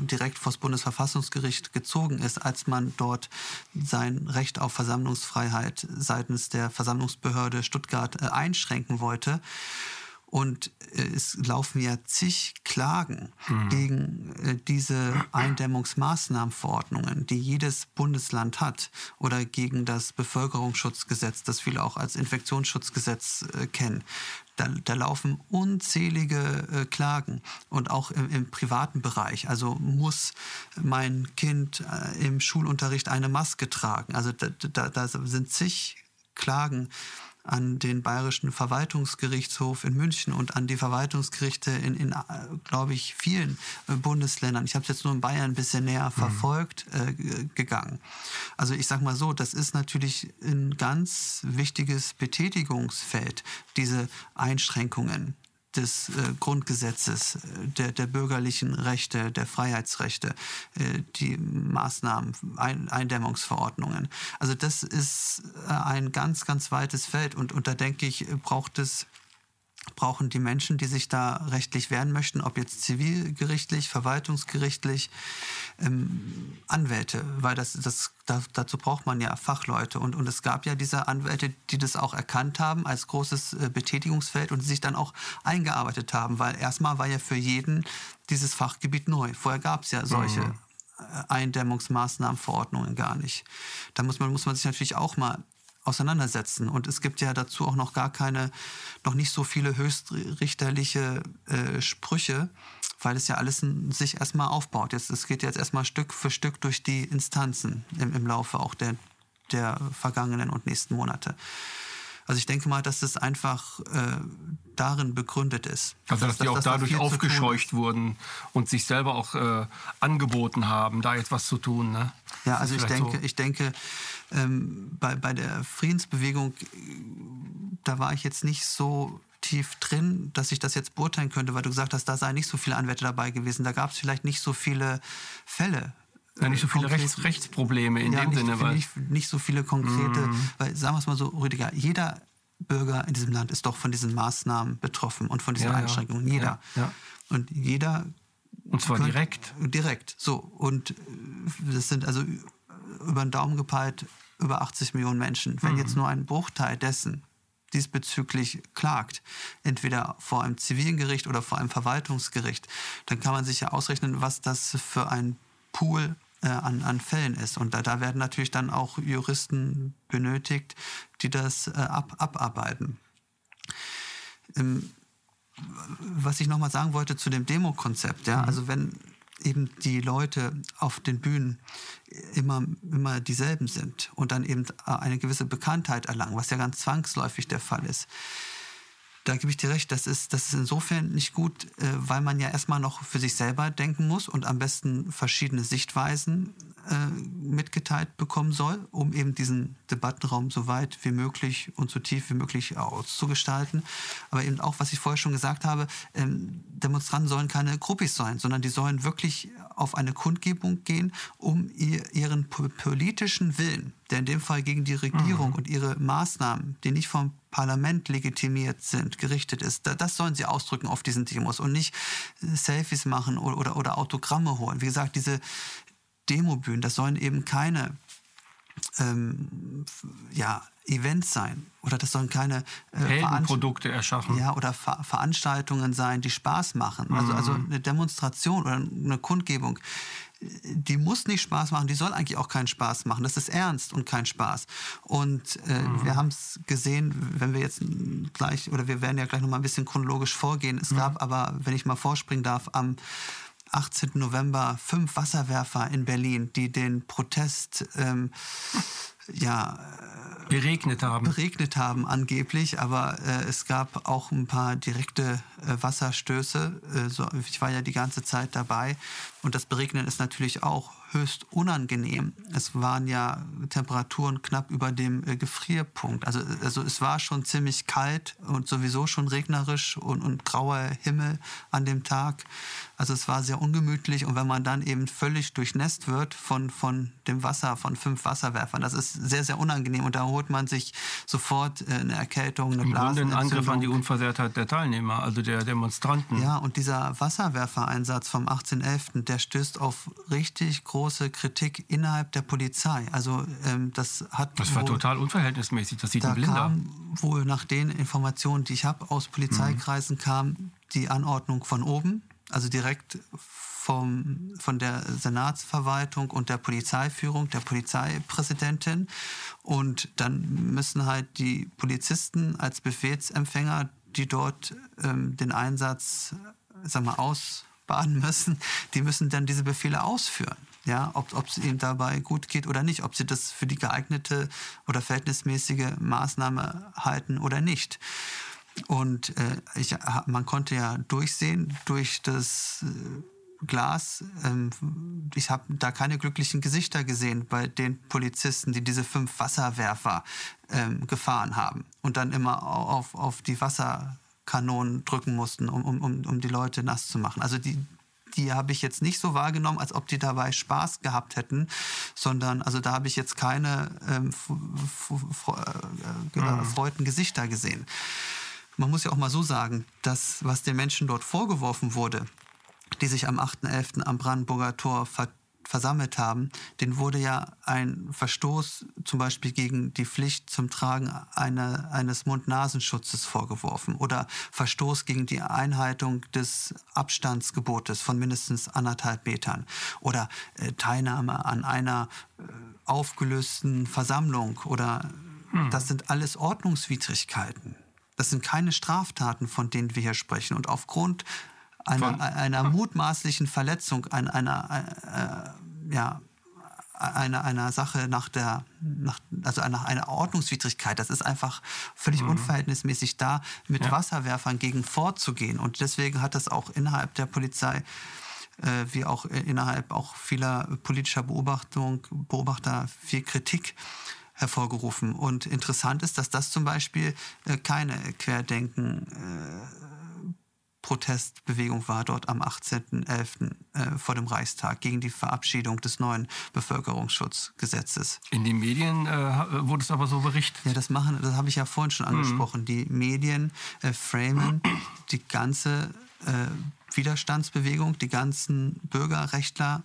direkt vor das Bundesverfassungsgericht gezogen ist, als man dort sein Recht auf Versammlungsfreiheit seitens der Versammlungsbehörde Stuttgart äh, einschränken wollte. Und äh, es laufen ja zig Klagen mhm. gegen diese Eindämmungsmaßnahmenverordnungen, die jedes Bundesland hat, oder gegen das Bevölkerungsschutzgesetz, das viele auch als Infektionsschutzgesetz kennen. Da, da laufen unzählige äh, Klagen und auch im, im, privaten Bereich. Also muss mein Kind äh, im Schulunterricht eine Maske tragen. Also da, da, da sind zig Klagen an den Bayerischen Verwaltungsgerichtshof in München und an die Verwaltungsgerichte in, in glaube ich, vielen äh, Bundesländern. Ich habe es jetzt nur in Bayern ein bisschen näher mhm. verfolgt äh, gegangen. Also ich sage mal so, das ist natürlich ein ganz wichtiges Betätigungsfeld, diese Einschränkungen des äh, Grundgesetzes, äh, der, der bürgerlichen Rechte, der Freiheitsrechte, äh, die Maßnahmen, Ein Eindämmungsverordnungen. Also das ist äh, ein ganz, ganz weites Feld und, und da denke ich, braucht es brauchen die Menschen, die sich da rechtlich wehren möchten, ob jetzt zivilgerichtlich, verwaltungsgerichtlich, ähm, Anwälte, weil das, das, da, dazu braucht man ja Fachleute. Und, und es gab ja diese Anwälte, die das auch erkannt haben als großes äh, Betätigungsfeld und sich dann auch eingearbeitet haben, weil erstmal war ja für jeden dieses Fachgebiet neu. Vorher gab es ja solche. Mhm. Eindämmungsmaßnahmenverordnungen gar nicht. Da muss man, muss man sich natürlich auch mal auseinandersetzen. Und es gibt ja dazu auch noch gar keine, noch nicht so viele höchstrichterliche äh, Sprüche, weil es ja alles sich erstmal aufbaut. Jetzt, es geht jetzt erstmal Stück für Stück durch die Instanzen im, im Laufe auch der, der vergangenen und nächsten Monate. Also ich denke mal, dass es einfach äh, darin begründet ist. Also dass, dass die auch dadurch aufgescheucht wurden und sich selber auch äh, angeboten haben, da jetzt was zu tun. Ne? Ja, also ich denke, so. ich denke, ähm, bei, bei der Friedensbewegung, da war ich jetzt nicht so tief drin, dass ich das jetzt beurteilen könnte, weil du gesagt hast, da seien nicht so viele Anwälte dabei gewesen. Da gab es vielleicht nicht so viele Fälle. Ja, nicht so viele Rechts, Rechtsprobleme in ja, dem nicht, Sinne. Weil nicht, nicht so viele konkrete, mm. weil sagen wir es mal so, Rüdiger, jeder Bürger in diesem Land ist doch von diesen Maßnahmen betroffen und von diesen ja, Einschränkungen. Jeder. Und jeder. Und zwar könnte, direkt. Direkt. So. Und das sind also über den Daumen gepeilt über 80 Millionen Menschen. Wenn mhm. jetzt nur ein Bruchteil dessen diesbezüglich klagt, entweder vor einem zivilen Gericht oder vor einem Verwaltungsgericht, dann kann man sich ja ausrechnen, was das für ein Pool äh, an, an Fällen ist. Und da, da werden natürlich dann auch Juristen benötigt, die das äh, ab, abarbeiten. Ähm, was ich nochmal sagen wollte zu dem Demo-Konzept, ja, mhm. also wenn eben die Leute auf den Bühnen immer, immer dieselben sind und dann eben eine gewisse Bekanntheit erlangen, was ja ganz zwangsläufig der Fall ist. Da gebe ich dir recht, das ist, das ist insofern nicht gut, äh, weil man ja erstmal noch für sich selber denken muss und am besten verschiedene Sichtweisen äh, mitgeteilt bekommen soll, um eben diesen Debattenraum so weit wie möglich und so tief wie möglich auszugestalten. Aber eben auch, was ich vorher schon gesagt habe, ähm, Demonstranten sollen keine Gruppis sein, sondern die sollen wirklich auf eine Kundgebung gehen, um ihr, ihren politischen Willen, der in dem Fall gegen die Regierung mhm. und ihre Maßnahmen, die nicht vom Parlament legitimiert sind, gerichtet ist, das sollen sie ausdrücken auf diesen Demos und nicht Selfies machen oder, oder, oder Autogramme holen. Wie gesagt, diese Demobühnen, das sollen eben keine ähm, ja, Events sein oder das sollen keine äh, Produkte erschaffen. Ja, oder Ver Veranstaltungen sein, die Spaß machen. Mhm. Also, also eine Demonstration oder eine Kundgebung, die muss nicht Spaß machen, die soll eigentlich auch keinen Spaß machen. Das ist ernst und kein Spaß. Und äh, mhm. wir haben es gesehen, wenn wir jetzt gleich, oder wir werden ja gleich nochmal ein bisschen chronologisch vorgehen. Es mhm. gab aber, wenn ich mal vorspringen darf, am 18. November fünf Wasserwerfer in Berlin, die den Protest ähm, ja, beregnet haben. Beregnet haben angeblich, aber äh, es gab auch ein paar direkte äh, Wasserstöße. Äh, so, ich war ja die ganze Zeit dabei und das Beregnen ist natürlich auch höchst unangenehm. Es waren ja Temperaturen knapp über dem äh, Gefrierpunkt. Also, also es war schon ziemlich kalt und sowieso schon regnerisch und, und grauer Himmel an dem Tag. Also es war sehr ungemütlich und wenn man dann eben völlig durchnässt wird von, von dem Wasser, von fünf Wasserwerfern, das ist sehr, sehr unangenehm und da holt man sich sofort äh, eine Erkältung, eine Grunde ein Angriff an die Unversehrtheit der Teilnehmer, also der Demonstranten. Ja, und dieser Wasserwerfereinsatz vom 18.11., der stößt auf richtig große Kritik innerhalb der Polizei. Also ähm, das hat... Das war wohl, total unverhältnismäßig, das sieht da ein Blinder. Kam wohl nach den Informationen, die ich habe aus Polizeikreisen, mhm. kam die Anordnung von oben also direkt vom, von der Senatsverwaltung und der Polizeiführung, der Polizeipräsidentin. Und dann müssen halt die Polizisten als Befehlsempfänger, die dort ähm, den Einsatz, sag mal, ausbaden müssen, die müssen dann diese Befehle ausführen. Ja, ob, ob es ihnen dabei gut geht oder nicht, ob sie das für die geeignete oder verhältnismäßige Maßnahme halten oder nicht. Und äh, ich, man konnte ja durchsehen durch das äh, Glas. Ähm, ich habe da keine glücklichen Gesichter gesehen bei den Polizisten, die diese fünf Wasserwerfer ähm, gefahren haben und dann immer auf, auf die Wasserkanonen drücken mussten, um, um, um die Leute nass zu machen. Also die, die habe ich jetzt nicht so wahrgenommen, als ob die dabei Spaß gehabt hätten, sondern also da habe ich jetzt keine ähm, äh, erfreuten Gesichter gesehen man muss ja auch mal so sagen, dass was den Menschen dort vorgeworfen wurde, die sich am 8.11. am Brandenburger Tor ver versammelt haben, den wurde ja ein Verstoß zum Beispiel gegen die Pflicht zum Tragen eine, eines Mund-Nasenschutzes vorgeworfen oder Verstoß gegen die Einhaltung des Abstandsgebotes von mindestens anderthalb Metern oder äh, Teilnahme an einer äh, aufgelösten Versammlung oder hm. das sind alles Ordnungswidrigkeiten. Das sind keine Straftaten, von denen wir hier sprechen. Und aufgrund einer, einer mutmaßlichen Verletzung, einer, einer, äh, ja, einer, einer Sache nach der, nach, also nach einer Ordnungswidrigkeit, das ist einfach völlig mhm. unverhältnismäßig da, mit ja. Wasserwerfern gegen vorzugehen. Und deswegen hat das auch innerhalb der Polizei äh, wie auch innerhalb auch vieler politischer Beobachtung, Beobachter viel Kritik hervorgerufen. Und interessant ist, dass das zum Beispiel äh, keine Querdenken äh, Protestbewegung war dort am 18.11. Äh, vor dem Reichstag gegen die Verabschiedung des neuen Bevölkerungsschutzgesetzes. In den Medien äh, wurde es aber so berichtet. Ja, das machen, das habe ich ja vorhin schon mhm. angesprochen. Mhm. Die Medien äh, framen die ganze äh, Widerstandsbewegung, die ganzen Bürgerrechtler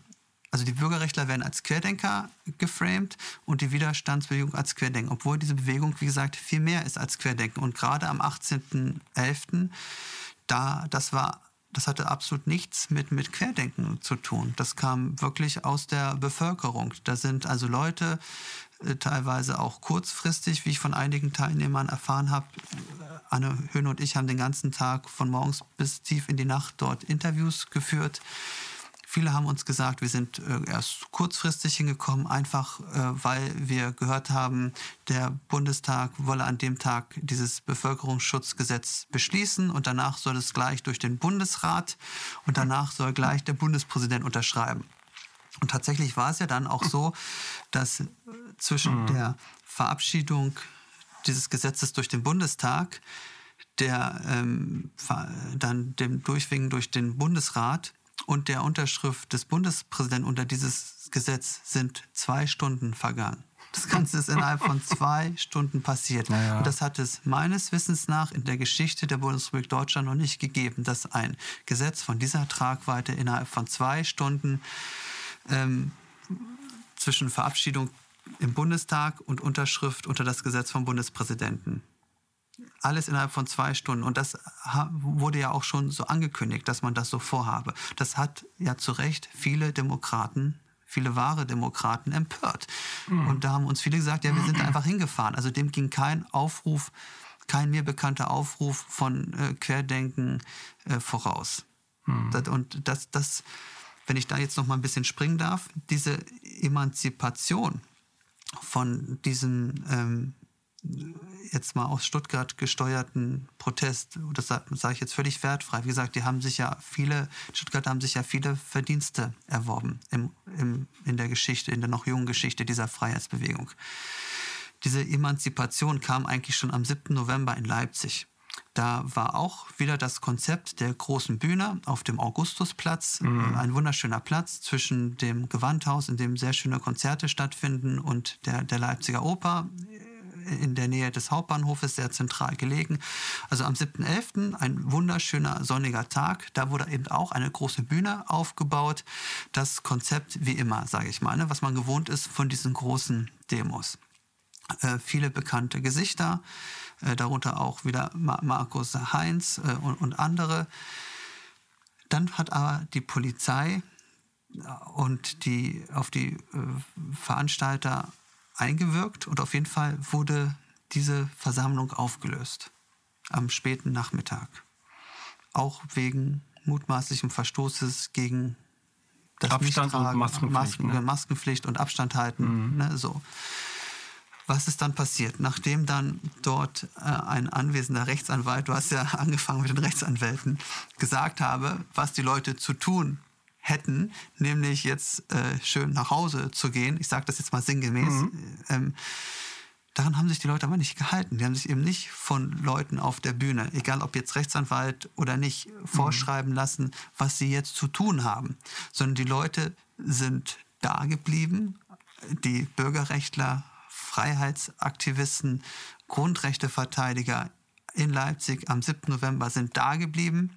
also die Bürgerrechtler werden als Querdenker geframed und die Widerstandsbewegung als Querdenken, obwohl diese Bewegung, wie gesagt, viel mehr ist als Querdenken. Und gerade am 18.11., da, das war das hatte absolut nichts mit, mit Querdenken zu tun. Das kam wirklich aus der Bevölkerung. Da sind also Leute, äh, teilweise auch kurzfristig, wie ich von einigen Teilnehmern erfahren habe. Anne Höhne und ich haben den ganzen Tag von morgens bis tief in die Nacht dort Interviews geführt. Viele haben uns gesagt, wir sind äh, erst kurzfristig hingekommen, einfach äh, weil wir gehört haben, der Bundestag wolle an dem Tag dieses Bevölkerungsschutzgesetz beschließen und danach soll es gleich durch den Bundesrat und danach soll gleich der Bundespräsident unterschreiben. Und tatsächlich war es ja dann auch so, dass zwischen mhm. der Verabschiedung dieses Gesetzes durch den Bundestag, der ähm, dann dem Durchwinken durch den Bundesrat und der Unterschrift des Bundespräsidenten unter dieses Gesetz sind zwei Stunden vergangen. Das Ganze ist innerhalb von zwei Stunden passiert. Ja. Und das hat es meines Wissens nach in der Geschichte der Bundesrepublik Deutschland noch nicht gegeben, dass ein Gesetz von dieser Tragweite innerhalb von zwei Stunden ähm, zwischen Verabschiedung im Bundestag und Unterschrift unter das Gesetz vom Bundespräsidenten. Alles innerhalb von zwei Stunden. Und das wurde ja auch schon so angekündigt, dass man das so vorhabe. Das hat ja zu Recht viele Demokraten viele wahre Demokraten empört. Mhm. Und da haben uns viele gesagt, ja, wir sind da einfach hingefahren. Also dem ging kein Aufruf, kein mir bekannter Aufruf von äh, Querdenken äh, voraus. Mhm. Das, und das, das, wenn ich da jetzt noch mal ein bisschen springen darf, diese Emanzipation von diesem ähm, jetzt mal aus Stuttgart gesteuerten Protest, das sage ich jetzt völlig wertfrei. Wie gesagt, die haben sich ja viele, Stuttgart haben sich ja viele Verdienste erworben im, im, in der Geschichte, in der noch jungen Geschichte dieser Freiheitsbewegung. Diese Emanzipation kam eigentlich schon am 7. November in Leipzig. Da war auch wieder das Konzept der großen Bühne auf dem Augustusplatz. Mhm. Ein wunderschöner Platz zwischen dem Gewandhaus, in dem sehr schöne Konzerte stattfinden, und der, der Leipziger Oper in der Nähe des Hauptbahnhofes, sehr zentral gelegen. Also am 7.11. ein wunderschöner sonniger Tag. Da wurde eben auch eine große Bühne aufgebaut. Das Konzept wie immer, sage ich mal, ne, was man gewohnt ist von diesen großen Demos. Äh, viele bekannte Gesichter, äh, darunter auch wieder Markus Heinz äh, und andere. Dann hat aber die Polizei und die auf die Veranstalter eingewirkt und auf jeden Fall wurde diese Versammlung aufgelöst am späten Nachmittag. Auch wegen mutmaßlichem Verstoßes gegen das Abstand und Maskenpflicht, Masken, ne? Maskenpflicht und Abstand halten. Mhm. Ne, so. Was ist dann passiert? Nachdem dann dort äh, ein anwesender Rechtsanwalt, du hast ja angefangen mit den Rechtsanwälten, gesagt habe, was die Leute zu tun hätten, nämlich jetzt äh, schön nach Hause zu gehen. Ich sage das jetzt mal sinngemäß. Mhm. Ähm, daran haben sich die Leute aber nicht gehalten. Die haben sich eben nicht von Leuten auf der Bühne, egal ob jetzt Rechtsanwalt oder nicht, mhm. vorschreiben lassen, was sie jetzt zu tun haben, sondern die Leute sind da geblieben. Die Bürgerrechtler, Freiheitsaktivisten, Grundrechteverteidiger in Leipzig am 7. November sind da geblieben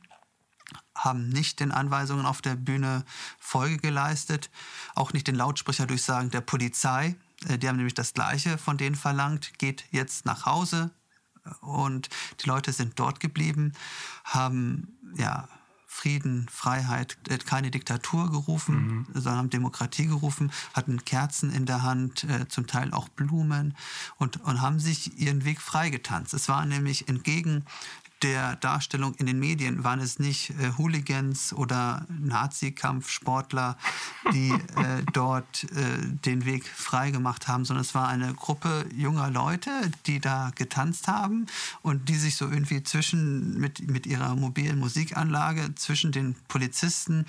haben nicht den Anweisungen auf der Bühne Folge geleistet, auch nicht den Lautsprecherdurchsagen der Polizei. Äh, die haben nämlich das Gleiche von denen verlangt, geht jetzt nach Hause. Und die Leute sind dort geblieben, haben ja, Frieden, Freiheit, äh, keine Diktatur gerufen, mhm. sondern haben Demokratie gerufen, hatten Kerzen in der Hand, äh, zum Teil auch Blumen und, und haben sich ihren Weg freigetanzt. Es war nämlich entgegen der Darstellung in den Medien? Waren es nicht äh, Hooligans oder Nazi-Kampfsportler, die äh, dort äh, den Weg freigemacht haben, sondern es war eine Gruppe junger Leute, die da getanzt haben und die sich so irgendwie zwischen mit, mit ihrer mobilen Musikanlage zwischen den Polizisten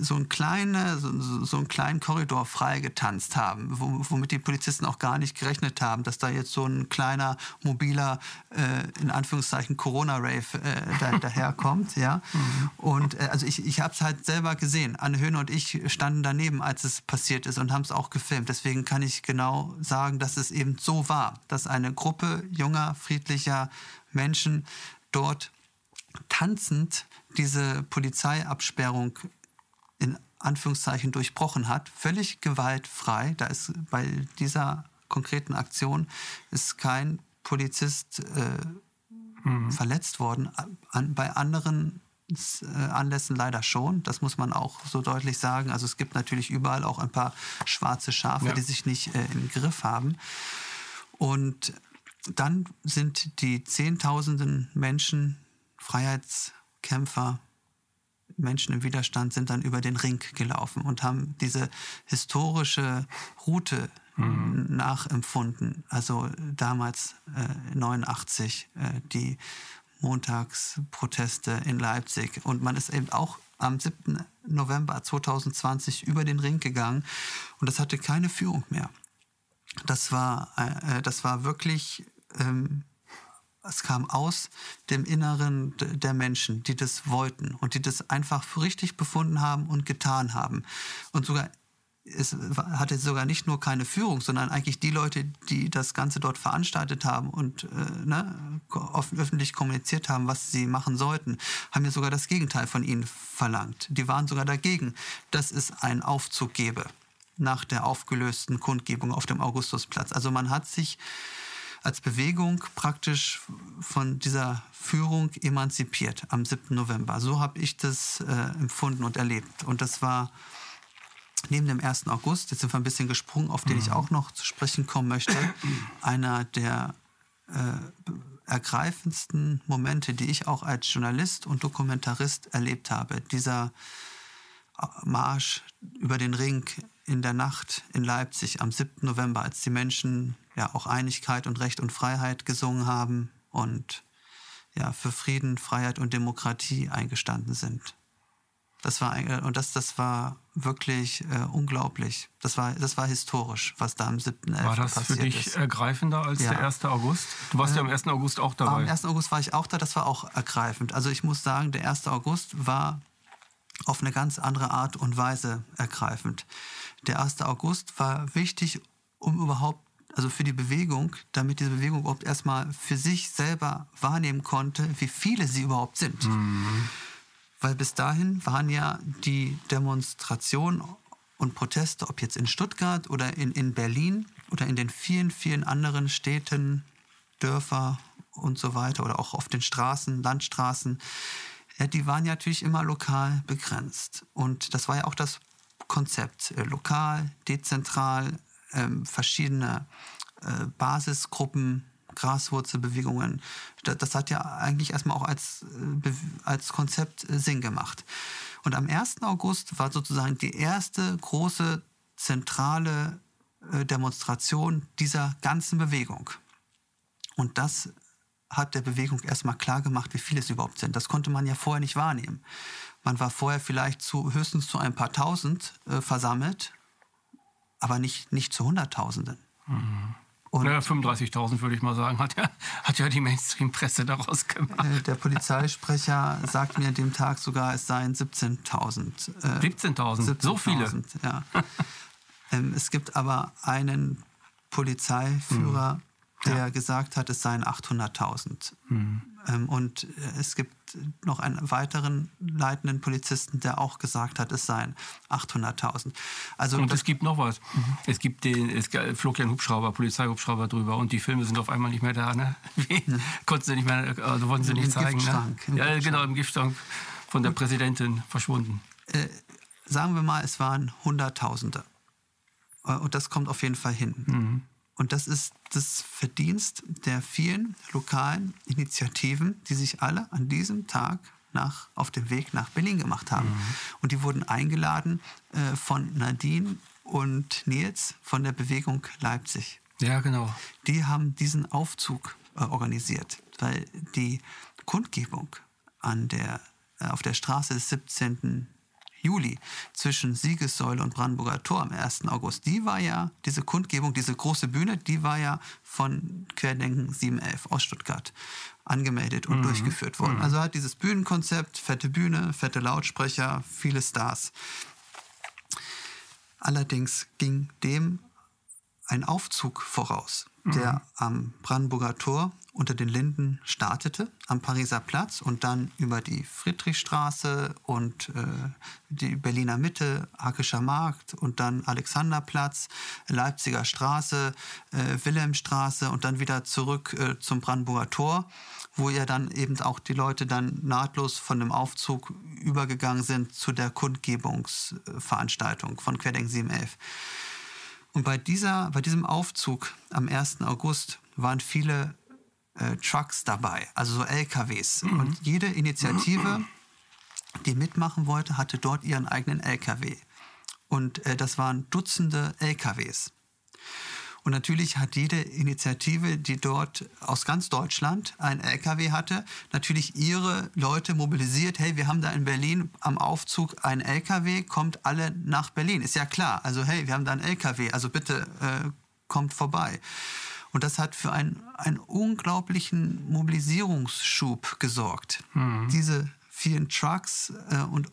so, ein kleine, so, so einen kleinen Korridor frei getanzt haben, womit die Polizisten auch gar nicht gerechnet haben, dass da jetzt so ein kleiner, mobiler, äh, in Anführungszeichen Corona-Rave äh, da, daherkommt. Ja? Mhm. Und äh, also ich, ich habe es halt selber gesehen. Anne Höhne und ich standen daneben, als es passiert ist und haben es auch gefilmt. Deswegen kann ich genau sagen, dass es eben so war, dass eine Gruppe junger, friedlicher Menschen dort tanzend diese Polizeiabsperrung in Anführungszeichen durchbrochen hat, völlig gewaltfrei. Da ist bei dieser konkreten Aktion ist kein Polizist äh, mhm. verletzt worden. An, bei anderen äh, Anlässen leider schon. Das muss man auch so deutlich sagen. Also es gibt natürlich überall auch ein paar schwarze Schafe, ja. die sich nicht äh, im Griff haben. Und dann sind die Zehntausenden Menschen, Freiheitskämpfer, Menschen im Widerstand sind dann über den Ring gelaufen und haben diese historische Route mhm. nachempfunden. Also damals äh, 89 äh, die Montagsproteste in Leipzig. Und man ist eben auch am 7. November 2020 über den Ring gegangen und das hatte keine Führung mehr. Das war, äh, das war wirklich, ähm, es kam aus dem Inneren der Menschen, die das wollten und die das einfach für richtig befunden haben und getan haben. Und sogar es hatte sogar nicht nur keine Führung, sondern eigentlich die Leute, die das Ganze dort veranstaltet haben und äh, ne, öffentlich kommuniziert haben, was sie machen sollten, haben ja sogar das Gegenteil von ihnen verlangt. Die waren sogar dagegen, dass es einen Aufzug gäbe nach der aufgelösten Kundgebung auf dem Augustusplatz. Also man hat sich als Bewegung praktisch von dieser Führung emanzipiert am 7. November. So habe ich das äh, empfunden und erlebt. Und das war neben dem 1. August, jetzt sind wir ein bisschen gesprungen, auf den ich mhm. auch noch zu sprechen kommen möchte, einer der äh, ergreifendsten Momente, die ich auch als Journalist und Dokumentarist erlebt habe. Dieser äh, Marsch über den Ring in der Nacht in Leipzig am 7. November, als die Menschen ja auch Einigkeit und Recht und Freiheit gesungen haben und ja für Frieden, Freiheit und Demokratie eingestanden sind. Das war und das, das war wirklich äh, unglaublich. Das war, das war historisch, was da am 7.11. War das für dich ist. ergreifender als ja. der 1. August? Du warst äh, ja am 1. August auch dabei. Am 1. August war ich auch da, das war auch ergreifend. Also ich muss sagen, der 1. August war auf eine ganz andere Art und Weise ergreifend. Der 1. August war wichtig, um überhaupt also für die Bewegung, damit diese Bewegung überhaupt erstmal für sich selber wahrnehmen konnte, wie viele sie überhaupt sind. Mhm. Weil bis dahin waren ja die Demonstrationen und Proteste, ob jetzt in Stuttgart oder in, in Berlin oder in den vielen, vielen anderen Städten, Dörfer und so weiter oder auch auf den Straßen, Landstraßen, ja, die waren ja natürlich immer lokal begrenzt. Und das war ja auch das Konzept. Äh, lokal, dezentral, äh, verschiedene äh, Basisgruppen Graswurzelbewegungen. Das hat ja eigentlich erstmal auch als, äh, als Konzept äh, Sinn gemacht. Und am 1. August war sozusagen die erste große zentrale äh, Demonstration dieser ganzen Bewegung. Und das hat der Bewegung erstmal klar gemacht, wie viele es überhaupt sind. Das konnte man ja vorher nicht wahrnehmen. Man war vorher vielleicht zu, höchstens zu ein paar Tausend äh, versammelt, aber nicht, nicht zu Hunderttausenden. Mhm. Und ja, 35.000 würde ich mal sagen, hat ja, hat ja die Mainstream-Presse daraus gemacht. Äh, der Polizeisprecher sagt mir an dem Tag sogar, es seien 17.000. Äh, 17.000, so viele? Ja. ähm, es gibt aber einen Polizeiführer, mhm. der ja. gesagt hat, es seien 800.000. Mhm. Ähm, und es gibt noch einen weiteren leitenden Polizisten, der auch gesagt hat, es seien 800.000. Also und es gibt noch was. Mhm. Es gibt den, es flog ja ein Hubschrauber, Polizeihubschrauber drüber und die Filme sind auf einmal nicht mehr da. Ne? Mhm. Konnten sie nicht mehr, also wollten sie nicht Im zeigen. Ne? Ja, genau, im Giftschrank von der Präsidentin verschwunden. Äh, sagen wir mal, es waren Hunderttausende. Äh, und das kommt auf jeden Fall hin. Mhm. Und das ist das Verdienst der vielen lokalen Initiativen, die sich alle an diesem Tag nach, auf dem Weg nach Berlin gemacht haben. Mhm. Und die wurden eingeladen äh, von Nadine und Nils von der Bewegung Leipzig. Ja, genau. Die haben diesen Aufzug äh, organisiert, weil die Kundgebung an der, äh, auf der Straße des 17. Juli zwischen Siegessäule und Brandenburger Tor am 1. August, die war ja, diese Kundgebung, diese große Bühne, die war ja von Querdenken 711 aus Stuttgart angemeldet und mhm. durchgeführt worden. Mhm. Also hat dieses Bühnenkonzept, fette Bühne, fette Lautsprecher, viele Stars. Allerdings ging dem ein Aufzug voraus, der mhm. am Brandenburger Tor unter den Linden startete, am Pariser Platz und dann über die Friedrichstraße und äh, die Berliner Mitte, Hackischer Markt und dann Alexanderplatz, Leipziger Straße, äh, Wilhelmstraße und dann wieder zurück äh, zum Brandenburger Tor, wo ja dann eben auch die Leute dann nahtlos von dem Aufzug übergegangen sind zu der Kundgebungsveranstaltung von Querdenken 711. Und bei, dieser, bei diesem Aufzug am 1. August waren viele äh, Trucks dabei, also so LKWs. Mhm. Und jede Initiative, die mitmachen wollte, hatte dort ihren eigenen LKW. Und äh, das waren Dutzende LKWs. Und natürlich hat jede Initiative, die dort aus ganz Deutschland ein LKW hatte, natürlich ihre Leute mobilisiert. Hey, wir haben da in Berlin am Aufzug ein LKW, kommt alle nach Berlin. Ist ja klar. Also hey, wir haben da ein LKW, also bitte äh, kommt vorbei. Und das hat für einen, einen unglaublichen Mobilisierungsschub gesorgt. Mhm. Diese vielen Trucks äh, und äh,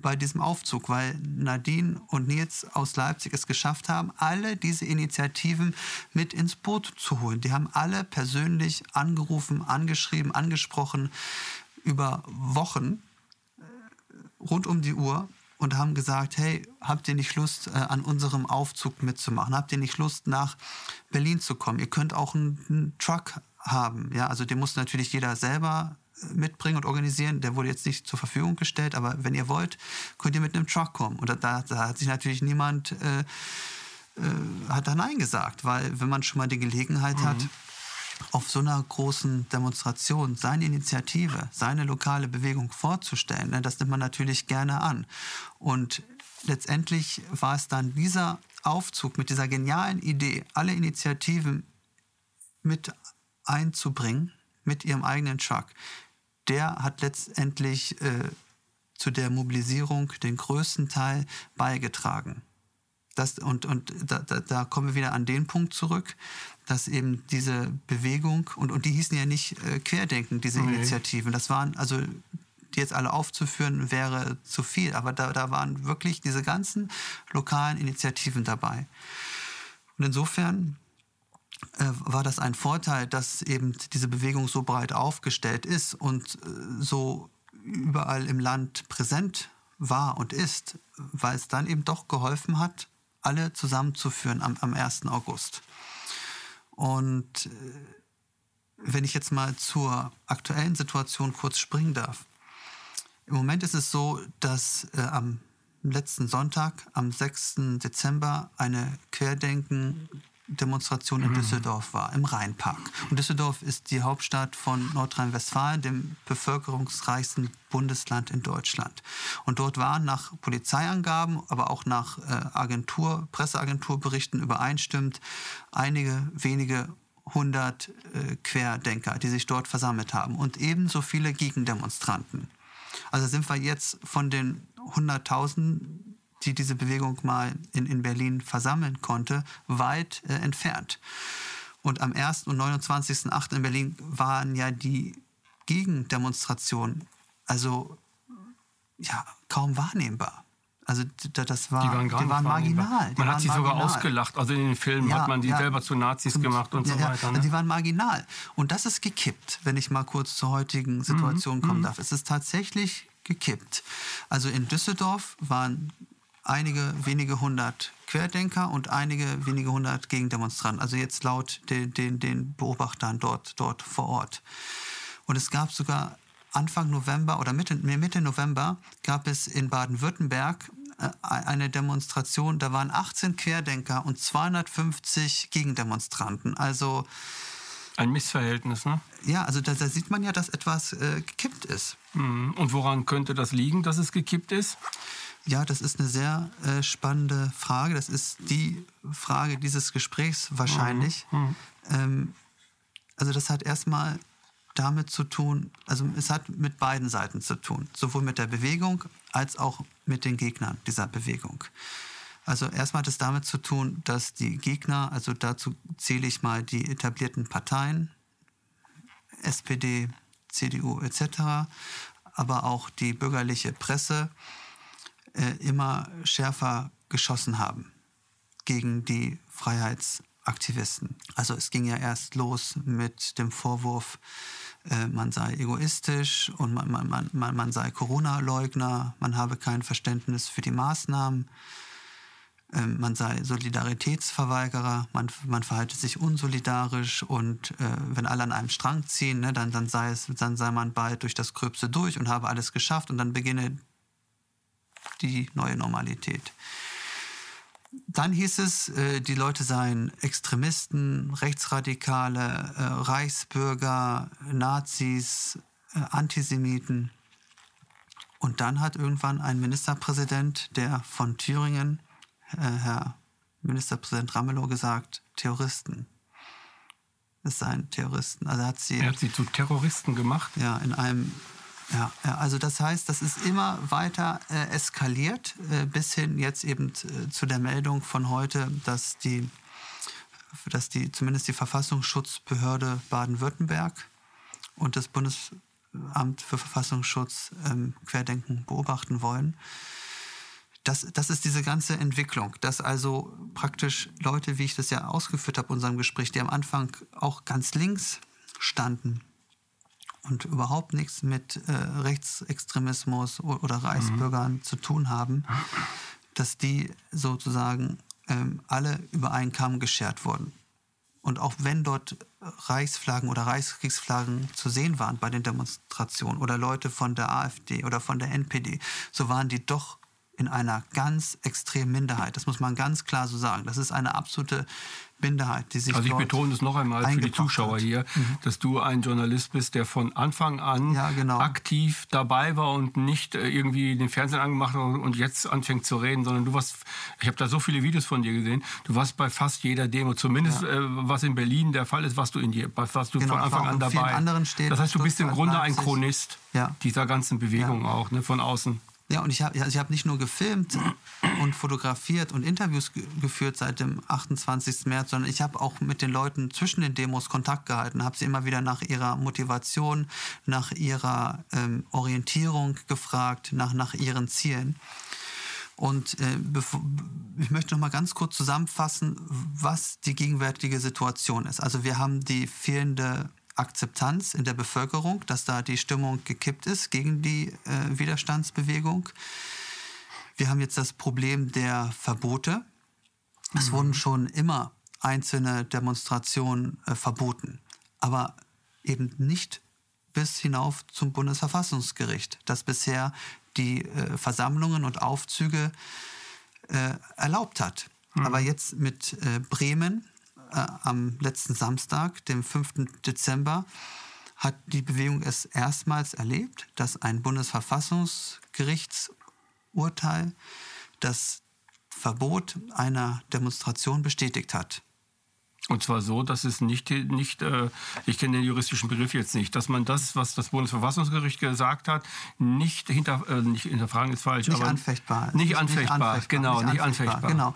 bei diesem Aufzug, weil Nadine und Nils aus Leipzig es geschafft haben, alle diese Initiativen mit ins Boot zu holen. Die haben alle persönlich angerufen, angeschrieben, angesprochen über Wochen äh, rund um die Uhr und haben gesagt, hey, habt ihr nicht Lust, äh, an unserem Aufzug mitzumachen? Habt ihr nicht Lust, nach Berlin zu kommen? Ihr könnt auch einen, Truck haben. Ja, also den muss natürlich jeder selber mitbringen und organisieren. Der wurde jetzt nicht zur Verfügung gestellt, aber wenn ihr wollt, könnt ihr mit einem Truck kommen. Und da, da hat sich natürlich niemand äh, äh, hat da Nein gesagt, weil wenn man schon mal die Gelegenheit mhm. hat, auf so einer großen Demonstration seine Initiative, seine lokale Bewegung vorzustellen, ne, das nimmt man natürlich gerne an. Und letztendlich war es dann dieser Aufzug mit dieser genialen Idee, alle Initiativen mit einzubringen, mit ihrem eigenen Truck, der hat letztendlich äh, zu der Mobilisierung den größten Teil beigetragen. Das, und und da, da, da kommen wir wieder an den Punkt zurück, dass eben diese Bewegung, und, und die hießen ja nicht äh, Querdenken, diese nee. Initiativen, das waren, also die jetzt alle aufzuführen, wäre zu viel, aber da, da waren wirklich diese ganzen lokalen Initiativen dabei. Und insofern war das ein Vorteil, dass eben diese Bewegung so breit aufgestellt ist und äh, so überall im Land präsent war und ist, weil es dann eben doch geholfen hat, alle zusammenzuführen am, am 1. August. Und äh, wenn ich jetzt mal zur aktuellen Situation kurz springen darf. Im Moment ist es so, dass äh, am letzten Sonntag, am 6. Dezember, eine Querdenken Demonstration in mhm. Düsseldorf war, im Rheinpark. Und Düsseldorf ist die Hauptstadt von Nordrhein-Westfalen, dem bevölkerungsreichsten Bundesland in Deutschland. Und dort waren nach Polizeiangaben, aber auch nach äh, Agentur, Presseagenturberichten übereinstimmend einige wenige hundert äh, Querdenker, die sich dort versammelt haben und ebenso viele Gegendemonstranten. Also sind wir jetzt von den 100.000 die diese Bewegung mal in, in Berlin versammeln konnte, weit äh, entfernt. Und am 1. und 29.8. in Berlin waren ja die Gegendemonstrationen also ja, kaum wahrnehmbar. Also das war, die waren, die waren marginal. Die man waren hat sie marginal. sogar ausgelacht. Also in den Filmen ja, hat man die ja. selber zu Nazis gemacht und ja, so weiter. Ne? Die waren marginal. Und das ist gekippt, wenn ich mal kurz zur heutigen Situation mhm. kommen mhm. darf. Es ist tatsächlich gekippt. Also in Düsseldorf waren einige wenige hundert Querdenker und einige wenige hundert Gegendemonstranten. Also jetzt laut den, den, den Beobachtern dort, dort vor Ort. Und es gab sogar Anfang November oder Mitte, Mitte November gab es in Baden-Württemberg äh, eine Demonstration, da waren 18 Querdenker und 250 Gegendemonstranten. Also ein Missverhältnis, ne? Ja, also da, da sieht man ja, dass etwas äh, gekippt ist. Mhm. Und woran könnte das liegen, dass es gekippt ist? Ja, das ist eine sehr äh, spannende Frage. Das ist die Frage dieses Gesprächs wahrscheinlich. Mhm. mhm. Ähm, also das hat erstmal damit zu tun, also es hat mit beiden Seiten zu tun, sowohl mit der Bewegung als auch mit den Gegnern dieser Bewegung. Also erstmal hat es damit zu tun, dass die Gegner, also dazu zähle ich mal die etablierten Parteien, SPD, CDU etc., aber auch die bürgerliche Presse, äh, immer schärfer geschossen haben gegen die Freiheitsaktivisten. Also es ging ja erst los mit dem Vorwurf, äh, man sei egoistisch und man, man, man, man sei Corona-Leugner, man habe kein Verständnis für die Maßnahmen, äh, man sei Solidaritätsverweigerer, man, man verhalte sich unsolidarisch und äh, wenn alle an einem Strang ziehen, ne, dann, dann, sei es, dann sei man bald durch das Gröbste durch und habe alles geschafft und dann beginne die neue Normalität. Dann hieß es, äh, die Leute seien Extremisten, Rechtsradikale, äh, Reichsbürger, Nazis, äh, Antisemiten. Und dann hat irgendwann ein Ministerpräsident, der von Thüringen, Herr Ministerpräsident Ramelow gesagt, Terroristen. Es seien Terroristen. Also hat sie, er hat sie zu Terroristen gemacht? Ja, in einem ja, also das heißt, das ist immer weiter äh, eskaliert, äh, bis hin jetzt eben äh, zu der Meldung von heute, dass die, dass die zumindest die Verfassungsschutzbehörde Baden-Württemberg und das Bundesamt für Verfassungsschutz ähm, Querdenken beobachten wollen. Das, das ist diese ganze Entwicklung, dass also praktisch Leute, wie ich das ja ausgeführt habe in unserem Gespräch, die am Anfang auch ganz links standen, und überhaupt nichts mit äh, Rechtsextremismus oder Reichsbürgern mhm. zu tun haben, dass die sozusagen ähm, alle über einen Kamm geschert wurden. Und auch wenn dort Reichsflaggen oder Reichskriegsflaggen zu sehen waren bei den Demonstrationen oder Leute von der AfD oder von der NPD, so waren die doch in einer ganz extremen Minderheit. Das muss man ganz klar so sagen. Das ist eine absolute Minderheit, die sich Also ich betone es noch einmal für die Zuschauer hat. hier, mhm. dass du ein Journalist bist, der von Anfang an ja, genau. aktiv dabei war und nicht äh, irgendwie den Fernsehen angemacht hat und jetzt anfängt zu reden, sondern du warst, ich habe da so viele Videos von dir gesehen, du warst bei fast jeder Demo, zumindest ja. äh, was in Berlin der Fall ist, warst du in dir, warst du genau, von Anfang an dabei. das heißt, du bist im Grunde ein Chronist ja. dieser ganzen Bewegung auch, ne, von außen. Ja, und ich habe also hab nicht nur gefilmt und fotografiert und Interviews ge geführt seit dem 28. März, sondern ich habe auch mit den Leuten zwischen den Demos Kontakt gehalten, habe sie immer wieder nach ihrer Motivation, nach ihrer ähm, Orientierung gefragt, nach, nach ihren Zielen. Und äh, ich möchte noch mal ganz kurz zusammenfassen, was die gegenwärtige Situation ist. Also wir haben die fehlende Akzeptanz in der Bevölkerung, dass da die Stimmung gekippt ist gegen die äh, Widerstandsbewegung. Wir haben jetzt das Problem der Verbote. Es mhm. wurden schon immer einzelne Demonstrationen äh, verboten, aber eben nicht bis hinauf zum Bundesverfassungsgericht, das bisher die äh, Versammlungen und Aufzüge äh, erlaubt hat. Mhm. Aber jetzt mit äh, Bremen äh, am letzten Samstag, dem 5. Dezember, hat die Bewegung es erstmals erlebt, dass ein Bundesverfassungsgerichtsurteil das Verbot einer Demonstration bestätigt hat. Und zwar so, dass es nicht, nicht äh, ich kenne den juristischen Begriff jetzt nicht, dass man das, was das Bundesverfassungsgericht gesagt hat, nicht, hinter, äh, nicht hinterfragen ist falsch, nicht aber anfechtbar. Nicht, anfechtbar, nicht anfechtbar, genau, nicht anfechtbar. anfechtbar. Genau.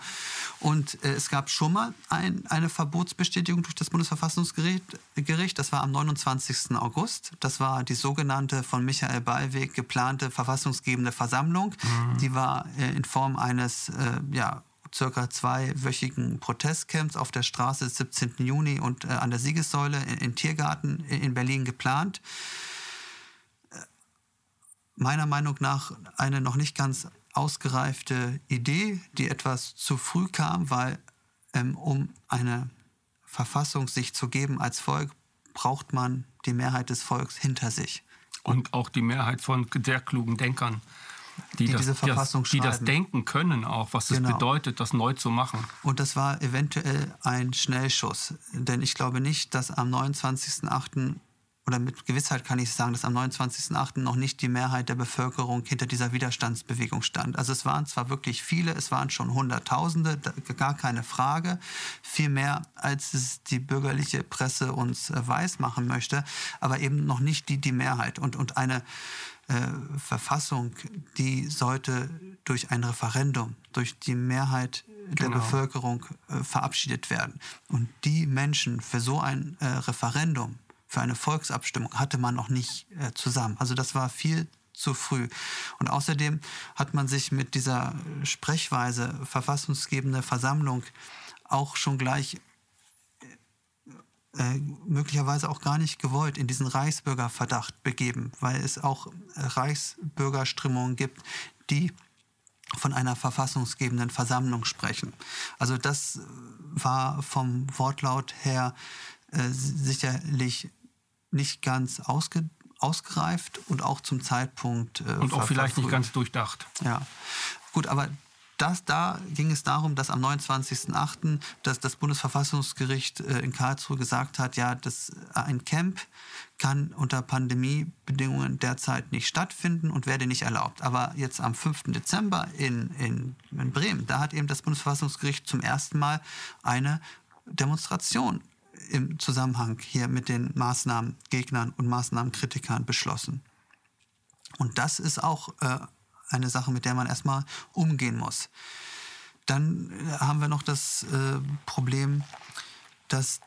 Und äh, es gab schon mal ein, eine Verbotsbestätigung durch das Bundesverfassungsgericht. Gericht. Das war am 29. August. Das war die sogenannte von Michael Ballweg geplante verfassungsgebende Versammlung. Mhm. Die war äh, in Form eines äh, ja, circa zweiwöchigen Protestcamps auf der Straße des 17. Juni und äh, an der Siegessäule in, in Tiergarten in Berlin geplant. Äh, meiner Meinung nach eine noch nicht ganz ausgereifte Idee, die etwas zu früh kam, weil ähm, um eine Verfassung sich zu geben als Volk, braucht man die Mehrheit des Volks hinter sich. Und auch die Mehrheit von sehr klugen Denkern die, die das, diese Verfassung die das, die das denken können auch, was es genau. bedeutet, das neu zu machen. Und das war eventuell ein Schnellschuss. Denn ich glaube nicht, dass am 29.08 oder mit Gewissheit kann ich sagen, dass am 29.08. noch nicht die Mehrheit der Bevölkerung hinter dieser Widerstandsbewegung stand. Also es waren zwar wirklich viele, es waren schon Hunderttausende, gar keine Frage, viel mehr, als es die bürgerliche Presse uns äh, weismachen möchte, aber eben noch nicht die, die Mehrheit. Und, und eine äh, Verfassung, die sollte durch ein Referendum, durch die Mehrheit der genau. Bevölkerung äh, verabschiedet werden. Und die Menschen für so ein äh, Referendum, für eine Volksabstimmung hatte man noch nicht äh, zusammen. Also das war viel zu früh. Und außerdem hat man sich mit dieser Sprechweise verfassungsgebende Versammlung auch schon gleich äh, möglicherweise auch gar nicht gewollt in diesen Reichsbürgerverdacht begeben, weil es auch äh, Reichsbürgerströmungen gibt, die von einer verfassungsgebenden Versammlung sprechen. Also das war vom Wortlaut her äh, sicherlich nicht ganz ausge, ausgereift und auch zum Zeitpunkt. Äh, und auch vielleicht nicht ganz durchdacht. Ja, gut, aber das, da ging es darum, dass am 29.08. Das, das Bundesverfassungsgericht äh, in Karlsruhe gesagt hat, ja, das, äh, ein Camp kann unter Pandemiebedingungen derzeit nicht stattfinden und werde nicht erlaubt. Aber jetzt am 5. Dezember in, in, in Bremen, da hat eben das Bundesverfassungsgericht zum ersten Mal eine Demonstration im Zusammenhang hier mit den Maßnahmengegnern und Maßnahmenkritikern beschlossen. Und das ist auch äh, eine Sache, mit der man erstmal umgehen muss. Dann äh, haben wir noch das äh, Problem, dass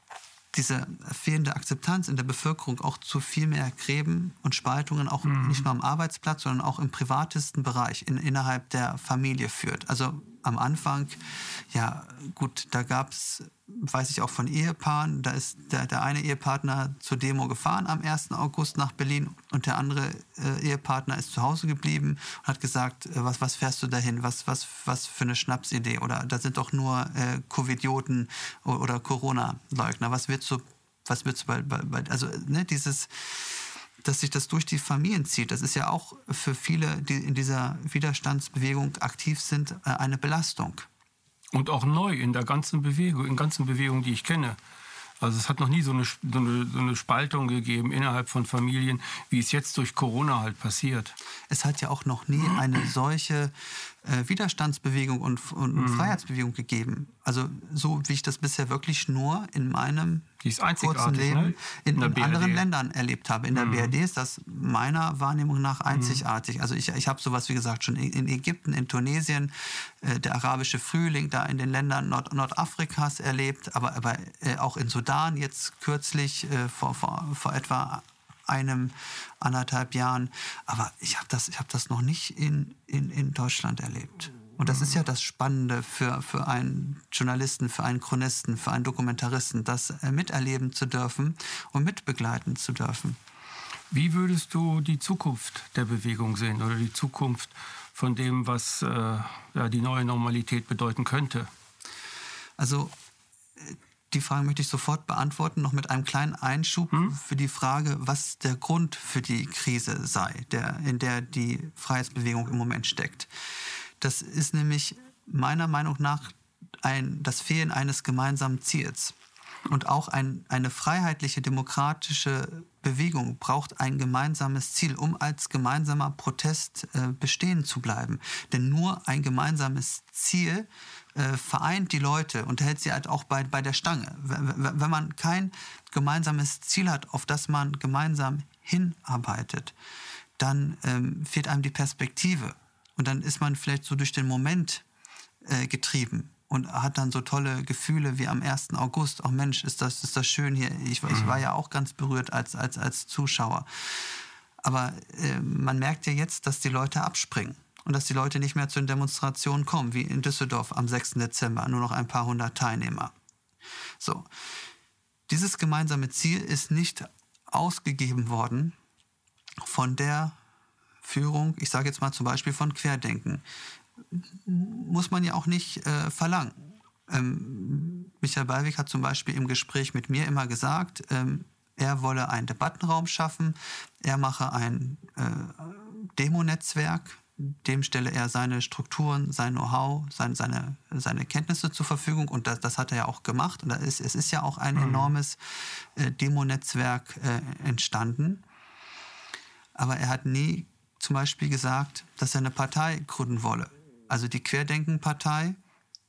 diese fehlende Akzeptanz in der Bevölkerung auch zu viel mehr Gräben und Spaltungen, auch mhm. nicht nur am Arbeitsplatz, sondern auch im privatesten Bereich, in, innerhalb der Familie führt. Also am Anfang, ja gut, da gab es, weiß ich auch von Ehepaaren, da ist der, der eine Ehepartner zur Demo gefahren am 1. August nach Berlin und der andere äh, Ehepartner ist zu Hause geblieben und hat gesagt, äh, was, was fährst du dahin, was, was, was für eine Schnapsidee? Oder da sind doch nur äh, Covidioten oder Corona-Leugner, was wird so, was wird so bei, bei, also ne, dieses dass sich das durch die Familien zieht. Das ist ja auch für viele, die in dieser Widerstandsbewegung aktiv sind, äh, eine Belastung. Und auch neu in der ganzen Bewegung, in ganzen Bewegungen, die ich kenne. Also es hat noch nie so eine, so, eine, so eine, Spaltung gegeben innerhalb von Familien, wie es jetzt durch Corona halt passiert. Es hat ja auch noch nie eine solche äh, Widerstandsbewegung und, und mhm. Freiheitsbewegung gegeben. Also so wie ich das bisher wirklich nur in meinem kurzen Leben ne? in, in, in anderen Ländern erlebt habe. In der mhm. BRD ist das meiner Wahrnehmung nach einzigartig. Mhm. Also ich, ich habe sowas, wie gesagt, schon in, in Ägypten, in Tunesien, äh, der arabische Frühling da in den Ländern Nord Nordafrikas erlebt, aber, aber äh, auch in Sudan jetzt kürzlich äh, vor, vor, vor etwa einem, anderthalb Jahren. Aber ich habe das, hab das noch nicht in, in, in Deutschland erlebt. Und das ist ja das Spannende für, für einen Journalisten, für einen Chronisten, für einen Dokumentaristen, das äh, miterleben zu dürfen und mitbegleiten zu dürfen. Wie würdest du die Zukunft der Bewegung sehen oder die Zukunft von dem, was äh, ja, die neue Normalität bedeuten könnte? Also die Frage möchte ich sofort beantworten, noch mit einem kleinen Einschub hm? für die Frage, was der Grund für die Krise sei, der, in der die Freiheitsbewegung im Moment steckt. Das ist nämlich meiner Meinung nach ein, das Fehlen eines gemeinsamen Ziels. Und auch ein, eine freiheitliche, demokratische Bewegung braucht ein gemeinsames Ziel, um als gemeinsamer Protest äh, bestehen zu bleiben. Denn nur ein gemeinsames Ziel äh, vereint die Leute und hält sie halt auch bei, bei der Stange. Wenn man kein gemeinsames Ziel hat, auf das man gemeinsam hinarbeitet, dann ähm, fehlt einem die Perspektive. Und dann ist man vielleicht so durch den Moment äh, getrieben und hat dann so tolle Gefühle wie am 1. August. Oh Mensch, ist das, ist das schön hier. Ich, ich war ja auch ganz berührt als, als, als Zuschauer. Aber äh, man merkt ja jetzt, dass die Leute abspringen und dass die Leute nicht mehr zu den Demonstrationen kommen, wie in Düsseldorf am 6. Dezember, nur noch ein paar hundert Teilnehmer. So, dieses gemeinsame Ziel ist nicht ausgegeben worden von der Führung, ich sage jetzt mal zum Beispiel von Querdenken. Muss man ja auch nicht äh, verlangen. Ähm, Michael Ballweg hat zum Beispiel im Gespräch mit mir immer gesagt, ähm, er wolle einen Debattenraum schaffen, er mache ein äh, Demo-Netzwerk, dem stelle er seine Strukturen, sein Know-how, sein, seine, seine Kenntnisse zur Verfügung und das, das hat er ja auch gemacht. Und ist, es ist ja auch ein mhm. enormes äh, Demo-Netzwerk äh, entstanden. Aber er hat nie zum Beispiel gesagt, dass er eine Partei gründen wolle. Also die Querdenken-Partei,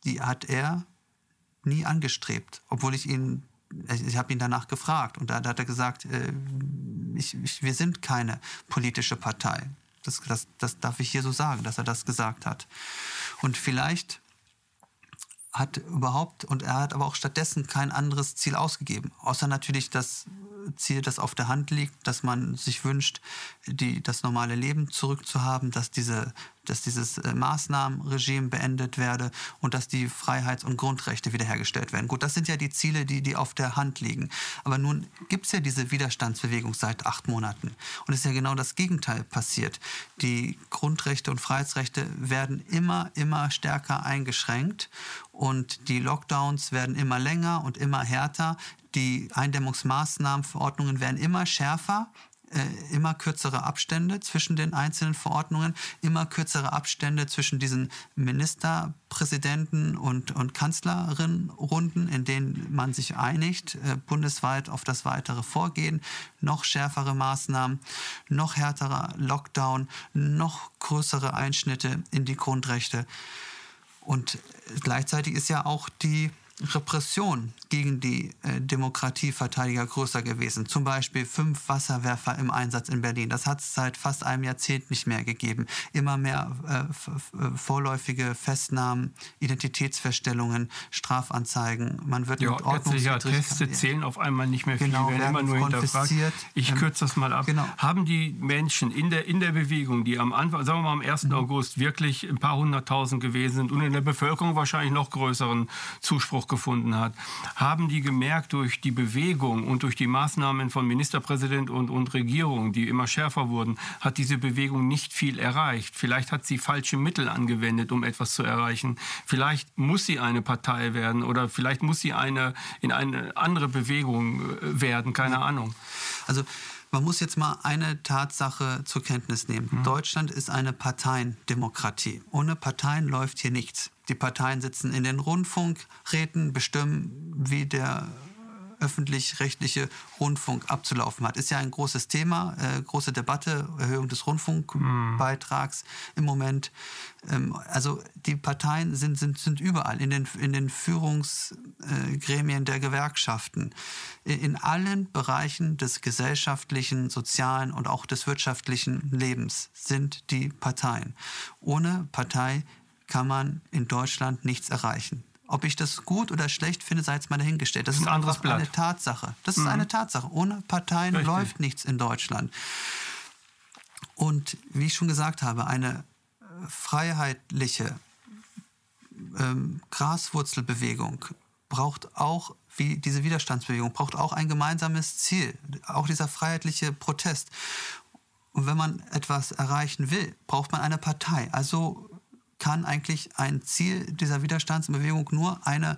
die hat er nie angestrebt, obwohl ich ihn ich habe ihn danach gefragt und da, da hat er gesagt, äh, ich, ich, wir sind keine politische Partei. Das, das, das darf ich hier so sagen, dass er das gesagt hat. Und vielleicht hat überhaupt, und er hat aber auch stattdessen kein anderes Ziel ausgegeben, außer natürlich das Ziel, das auf der Hand liegt, dass man sich wünscht, die, das normale Leben zurückzuhaben, dass, diese, dass dieses äh, Maßnahmenregime beendet werde und dass die Freiheits- und Grundrechte wiederhergestellt werden. Gut, das sind ja die Ziele, die, die auf der Hand liegen. Aber nun gibt es ja diese Widerstandsbewegung seit acht Monaten. Und es ist ja genau das Gegenteil passiert. Die Grundrechte und Freiheitsrechte werden immer, immer stärker eingeschränkt und die Lockdowns werden immer länger und immer härter. Die Eindämmungsmaßnahmen, Verordnungen werden immer schärfer. Äh, immer kürzere Abstände zwischen den einzelnen Verordnungen, immer kürzere Abstände zwischen diesen Ministerpräsidenten und, und Kanzlerinnenrunden, in denen man sich einigt, äh, bundesweit auf das weitere Vorgehen, noch schärfere Maßnahmen, noch härterer Lockdown, noch größere Einschnitte in die Grundrechte. Und gleichzeitig ist ja auch die Repression gegen die äh, Demokratieverteidiger größer gewesen. Zum Beispiel fünf Wasserwerfer im Einsatz in Berlin. Das hat es seit fast einem Jahrzehnt nicht mehr gegeben. Immer mehr äh, äh vorläufige Festnahmen, Identitätsfeststellungen, Strafanzeigen. Man wird ja, mit Ordnungswidrigkeiten... zählen auf einmal nicht mehr viel, genau, werden, werden immer nur hinterfragt. Ich ähm, kürze das mal ab. Genau. Haben die Menschen in der, in der Bewegung, die am Anfang, sagen wir mal am 1. Mhm. August, wirklich ein paar hunderttausend gewesen sind und in der Bevölkerung wahrscheinlich noch größeren Zuspruch gefunden hat, haben die gemerkt durch die Bewegung und durch die Maßnahmen von Ministerpräsident und, und Regierung, die immer schärfer wurden, hat diese Bewegung nicht viel erreicht. Vielleicht hat sie falsche Mittel angewendet, um etwas zu erreichen. Vielleicht muss sie eine Partei werden oder vielleicht muss sie eine, in eine andere Bewegung äh, werden, keine Ahnung. Also man muss jetzt mal eine Tatsache zur Kenntnis nehmen. Mhm. Deutschland ist eine Parteiendemokratie. Ohne Parteien läuft hier nichts. Die Parteien sitzen in den Rundfunkräten, bestimmen, wie der öffentlich-rechtliche Rundfunk abzulaufen hat. Ist ja ein großes Thema, äh, große Debatte, Erhöhung des Rundfunkbeitrags mhm. im Moment. Ähm, also die Parteien sind, sind, sind überall in den, in den Führungsgremien der Gewerkschaften, in, in allen Bereichen des gesellschaftlichen, sozialen und auch des wirtschaftlichen Lebens sind die Parteien. Ohne Partei kann man in Deutschland nichts erreichen. Ob ich das gut oder schlecht finde, sei jetzt mal dahingestellt. Das ist ein einfach Blatt. eine Tatsache. Das mhm. ist eine Tatsache. Ohne Parteien Richtig. läuft nichts in Deutschland. Und wie ich schon gesagt habe, eine äh, freiheitliche ähm, Graswurzelbewegung braucht auch, wie diese Widerstandsbewegung, braucht auch ein gemeinsames Ziel, auch dieser freiheitliche Protest. Und wenn man etwas erreichen will, braucht man eine Partei. Also kann eigentlich ein Ziel dieser Widerstandsbewegung nur eine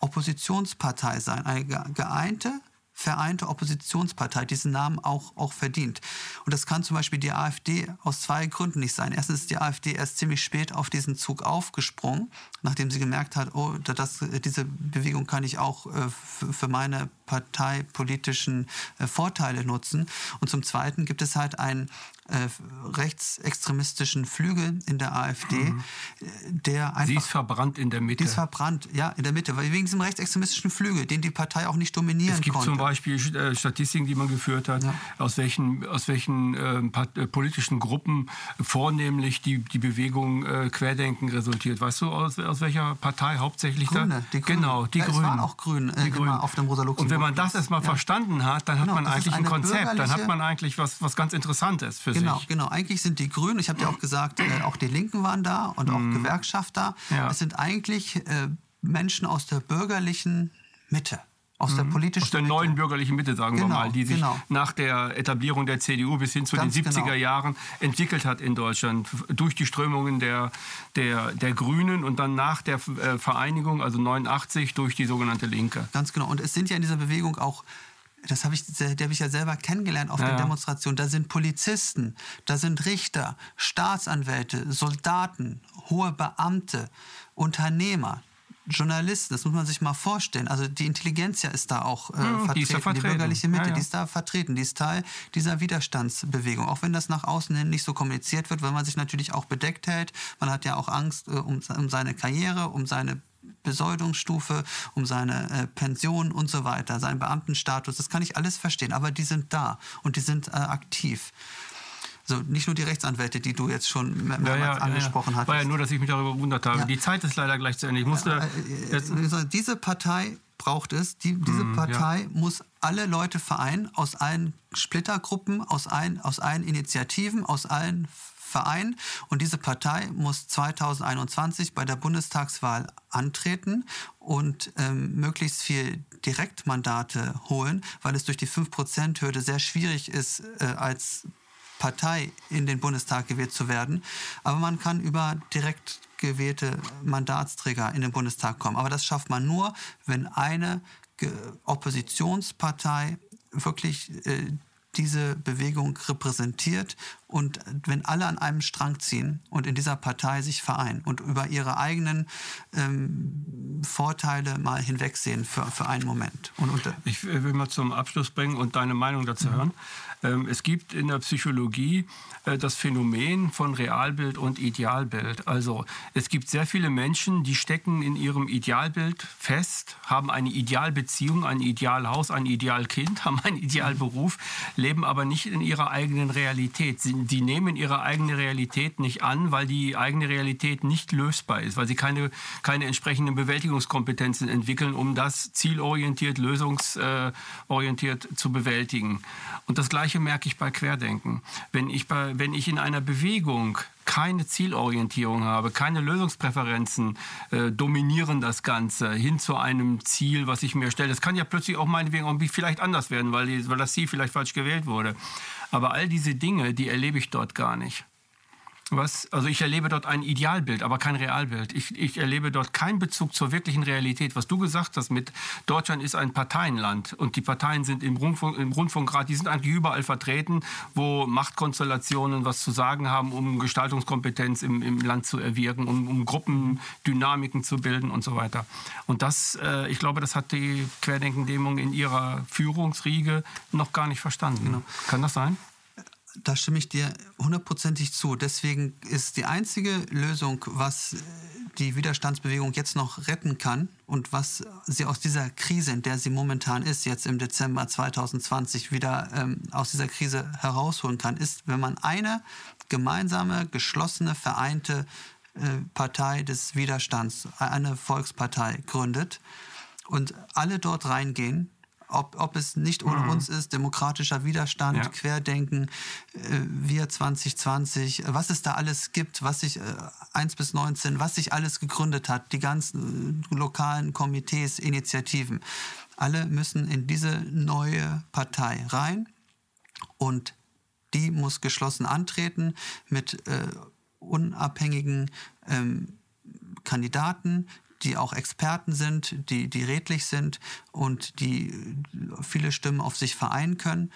Oppositionspartei sein, eine geeinte vereinte Oppositionspartei diesen Namen auch, auch verdient. Und das kann zum Beispiel die AfD aus zwei Gründen nicht sein. Erstens ist die AfD erst ziemlich spät auf diesen Zug aufgesprungen, nachdem sie gemerkt hat, oh, das, diese Bewegung kann ich auch äh, für meine parteipolitischen äh, Vorteile nutzen. Und zum Zweiten gibt es halt einen äh, rechtsextremistischen Flügel in der AfD, mhm. der einfach... Sie ist verbrannt in der Mitte. Sie ist verbrannt, ja, in der Mitte, weil wegen diesem rechtsextremistischen Flügel, den die Partei auch nicht dominieren konnte. Es gibt konnte. zum Beispiel äh, Statistiken, die man geführt hat, ja. aus welchen, aus welchen ähm, äh, politischen Gruppen vornehmlich die, die Bewegung äh, Querdenken resultiert. Weißt du, aus, aus welcher Partei hauptsächlich Grüne, da? Die Grüne. Genau, die ja, Grünen. Es waren auch Grün, äh, die Grünen. auf dem Rosa wenn man das erstmal ja. verstanden hat, dann genau, hat man eigentlich ein Konzept, dann hat man eigentlich was, was ganz Interessantes für genau, sich. Genau, genau. Eigentlich sind die Grünen, ich habe ja auch gesagt, äh, auch die Linken waren da und auch mhm. Gewerkschafter. Ja. Es sind eigentlich äh, Menschen aus der bürgerlichen Mitte. Aus der mhm. politischen Aus der Mitte. neuen bürgerlichen Mitte, sagen genau, wir mal, die sich genau. nach der Etablierung der CDU bis hin zu Ganz den 70er genau. Jahren entwickelt hat in Deutschland. Durch die Strömungen der, der, der Grünen und dann nach der äh, Vereinigung, also 89, durch die sogenannte Linke. Ganz genau. Und es sind ja in dieser Bewegung auch das habe ich, der habe ich ja selber kennengelernt auf ja, der Demonstration. Da sind Polizisten, da sind Richter, Staatsanwälte, Soldaten, hohe Beamte, Unternehmer, Journalisten. Das muss man sich mal vorstellen. Also die Intelligenz ist da auch äh, ja, vertreten. Die, vertreten. die bürgerliche Mitte, ja, die ist da vertreten. Die ist Teil dieser Widerstandsbewegung. Auch wenn das nach außen hin nicht so kommuniziert wird, weil man sich natürlich auch bedeckt hält. Man hat ja auch Angst äh, um, um seine Karriere, um seine Besoldungsstufe, um seine äh, Pension und so weiter, seinen Beamtenstatus. Das kann ich alles verstehen, aber die sind da und die sind äh, aktiv. So, nicht nur die Rechtsanwälte, die du jetzt schon mehrmals ja, ja, angesprochen ja, hast. War ja nur, dass ich mich darüber gewundert habe. Die Zeit ist leider gleich zu Ende. Ich musste äh, äh, diese Partei braucht es. Die, diese mm, Partei muss alle Leute vereinen aus allen Splittergruppen, aus allen, aus allen Initiativen, aus allen Verein und diese Partei muss 2021 bei der Bundestagswahl antreten und ähm, möglichst viel Direktmandate holen, weil es durch die 5%-Hürde sehr schwierig ist, äh, als Partei in den Bundestag gewählt zu werden. Aber man kann über direkt gewählte Mandatsträger in den Bundestag kommen. Aber das schafft man nur, wenn eine Oppositionspartei wirklich äh, diese Bewegung repräsentiert und wenn alle an einem Strang ziehen und in dieser Partei sich vereinen und über ihre eigenen ähm, Vorteile mal hinwegsehen für, für einen Moment. Und, und, ich will mal zum Abschluss bringen und deine Meinung dazu mhm. hören. Ähm, es gibt in der Psychologie äh, das Phänomen von Realbild und Idealbild. Also es gibt sehr viele Menschen, die stecken in ihrem Idealbild fest, haben eine Idealbeziehung, ein Idealhaus, ein Idealkind, haben einen Idealberuf, leben aber nicht in ihrer eigenen Realität. Sie, die nehmen ihre eigene Realität nicht an, weil die eigene Realität nicht lösbar ist, weil sie keine, keine entsprechenden Bewältigungskompetenzen entwickeln, um das zielorientiert, lösungsorientiert zu bewältigen. Und das Gleiche merke ich bei Querdenken. Wenn ich, bei, wenn ich in einer Bewegung keine Zielorientierung habe, keine Lösungspräferenzen äh, dominieren das Ganze hin zu einem Ziel, was ich mir stelle. Das kann ja plötzlich auch meinetwegen auch vielleicht anders werden, weil, weil das Ziel vielleicht falsch gewählt wurde. Aber all diese Dinge, die erlebe ich dort gar nicht. Was, also ich erlebe dort ein Idealbild, aber kein Realbild. Ich, ich erlebe dort keinen Bezug zur wirklichen Realität. Was du gesagt hast mit Deutschland ist ein Parteienland und die Parteien sind im, Rundfunk, im Rundfunkrat, die sind eigentlich überall vertreten, wo Machtkonstellationen was zu sagen haben, um Gestaltungskompetenz im, im Land zu erwirken, um, um Gruppendynamiken zu bilden und so weiter. Und das, äh, ich glaube, das hat die Querdenken-Dämung in ihrer Führungsriege noch gar nicht verstanden. Genau. Kann das sein? Da stimme ich dir hundertprozentig zu. Deswegen ist die einzige Lösung, was die Widerstandsbewegung jetzt noch retten kann und was sie aus dieser Krise, in der sie momentan ist, jetzt im Dezember 2020 wieder ähm, aus dieser Krise herausholen kann, ist, wenn man eine gemeinsame, geschlossene, vereinte äh, Partei des Widerstands, eine Volkspartei gründet und alle dort reingehen ob, ob es nicht ohne mhm. uns ist, demokratischer Widerstand, ja. Querdenken, äh, wir 2020, was es da alles gibt, was sich äh, 1 bis 19, was sich alles gegründet hat, die ganzen äh, lokalen Komitees, Initiativen, alle müssen in diese neue Partei rein und die muss geschlossen antreten mit äh, unabhängigen ähm, Kandidaten, die auch Experten sind, die, die redlich sind und die viele Stimmen auf sich vereinen können.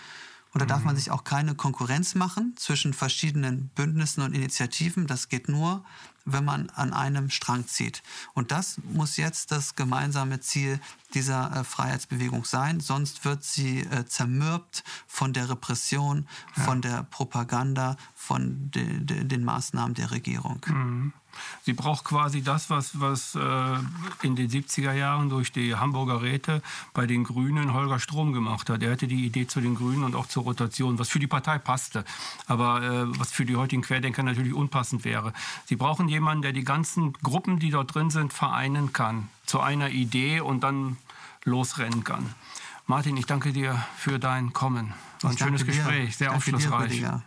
Und da darf man mhm. sich auch keine Konkurrenz machen zwischen verschiedenen Bündnissen und Initiativen. Das geht nur, wenn man an einem Strang zieht. Und das muss jetzt das gemeinsame Ziel dieser äh, Freiheitsbewegung sein. Sonst wird sie äh, zermürbt von der Repression, ja. von der Propaganda, von de, de, den Maßnahmen der Regierung. Mhm. Sie braucht quasi das, was, was äh, in den 70er Jahren durch die Hamburger Räte bei den Grünen Holger Strom gemacht hat. Er hatte die Idee zu den Grünen und auch zur Rotation, was für die Partei passte, aber äh, was für die heutigen Querdenker natürlich unpassend wäre. Sie brauchen jemanden, der die ganzen Gruppen, die dort drin sind, vereinen kann zu einer Idee und dann losrennen kann. Martin, ich danke dir für dein Kommen. War ein schönes Gespräch, sehr aufschlussreich. Dir,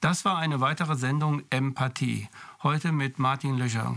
das war eine weitere Sendung Empathie. Heute mit Martin Löcher.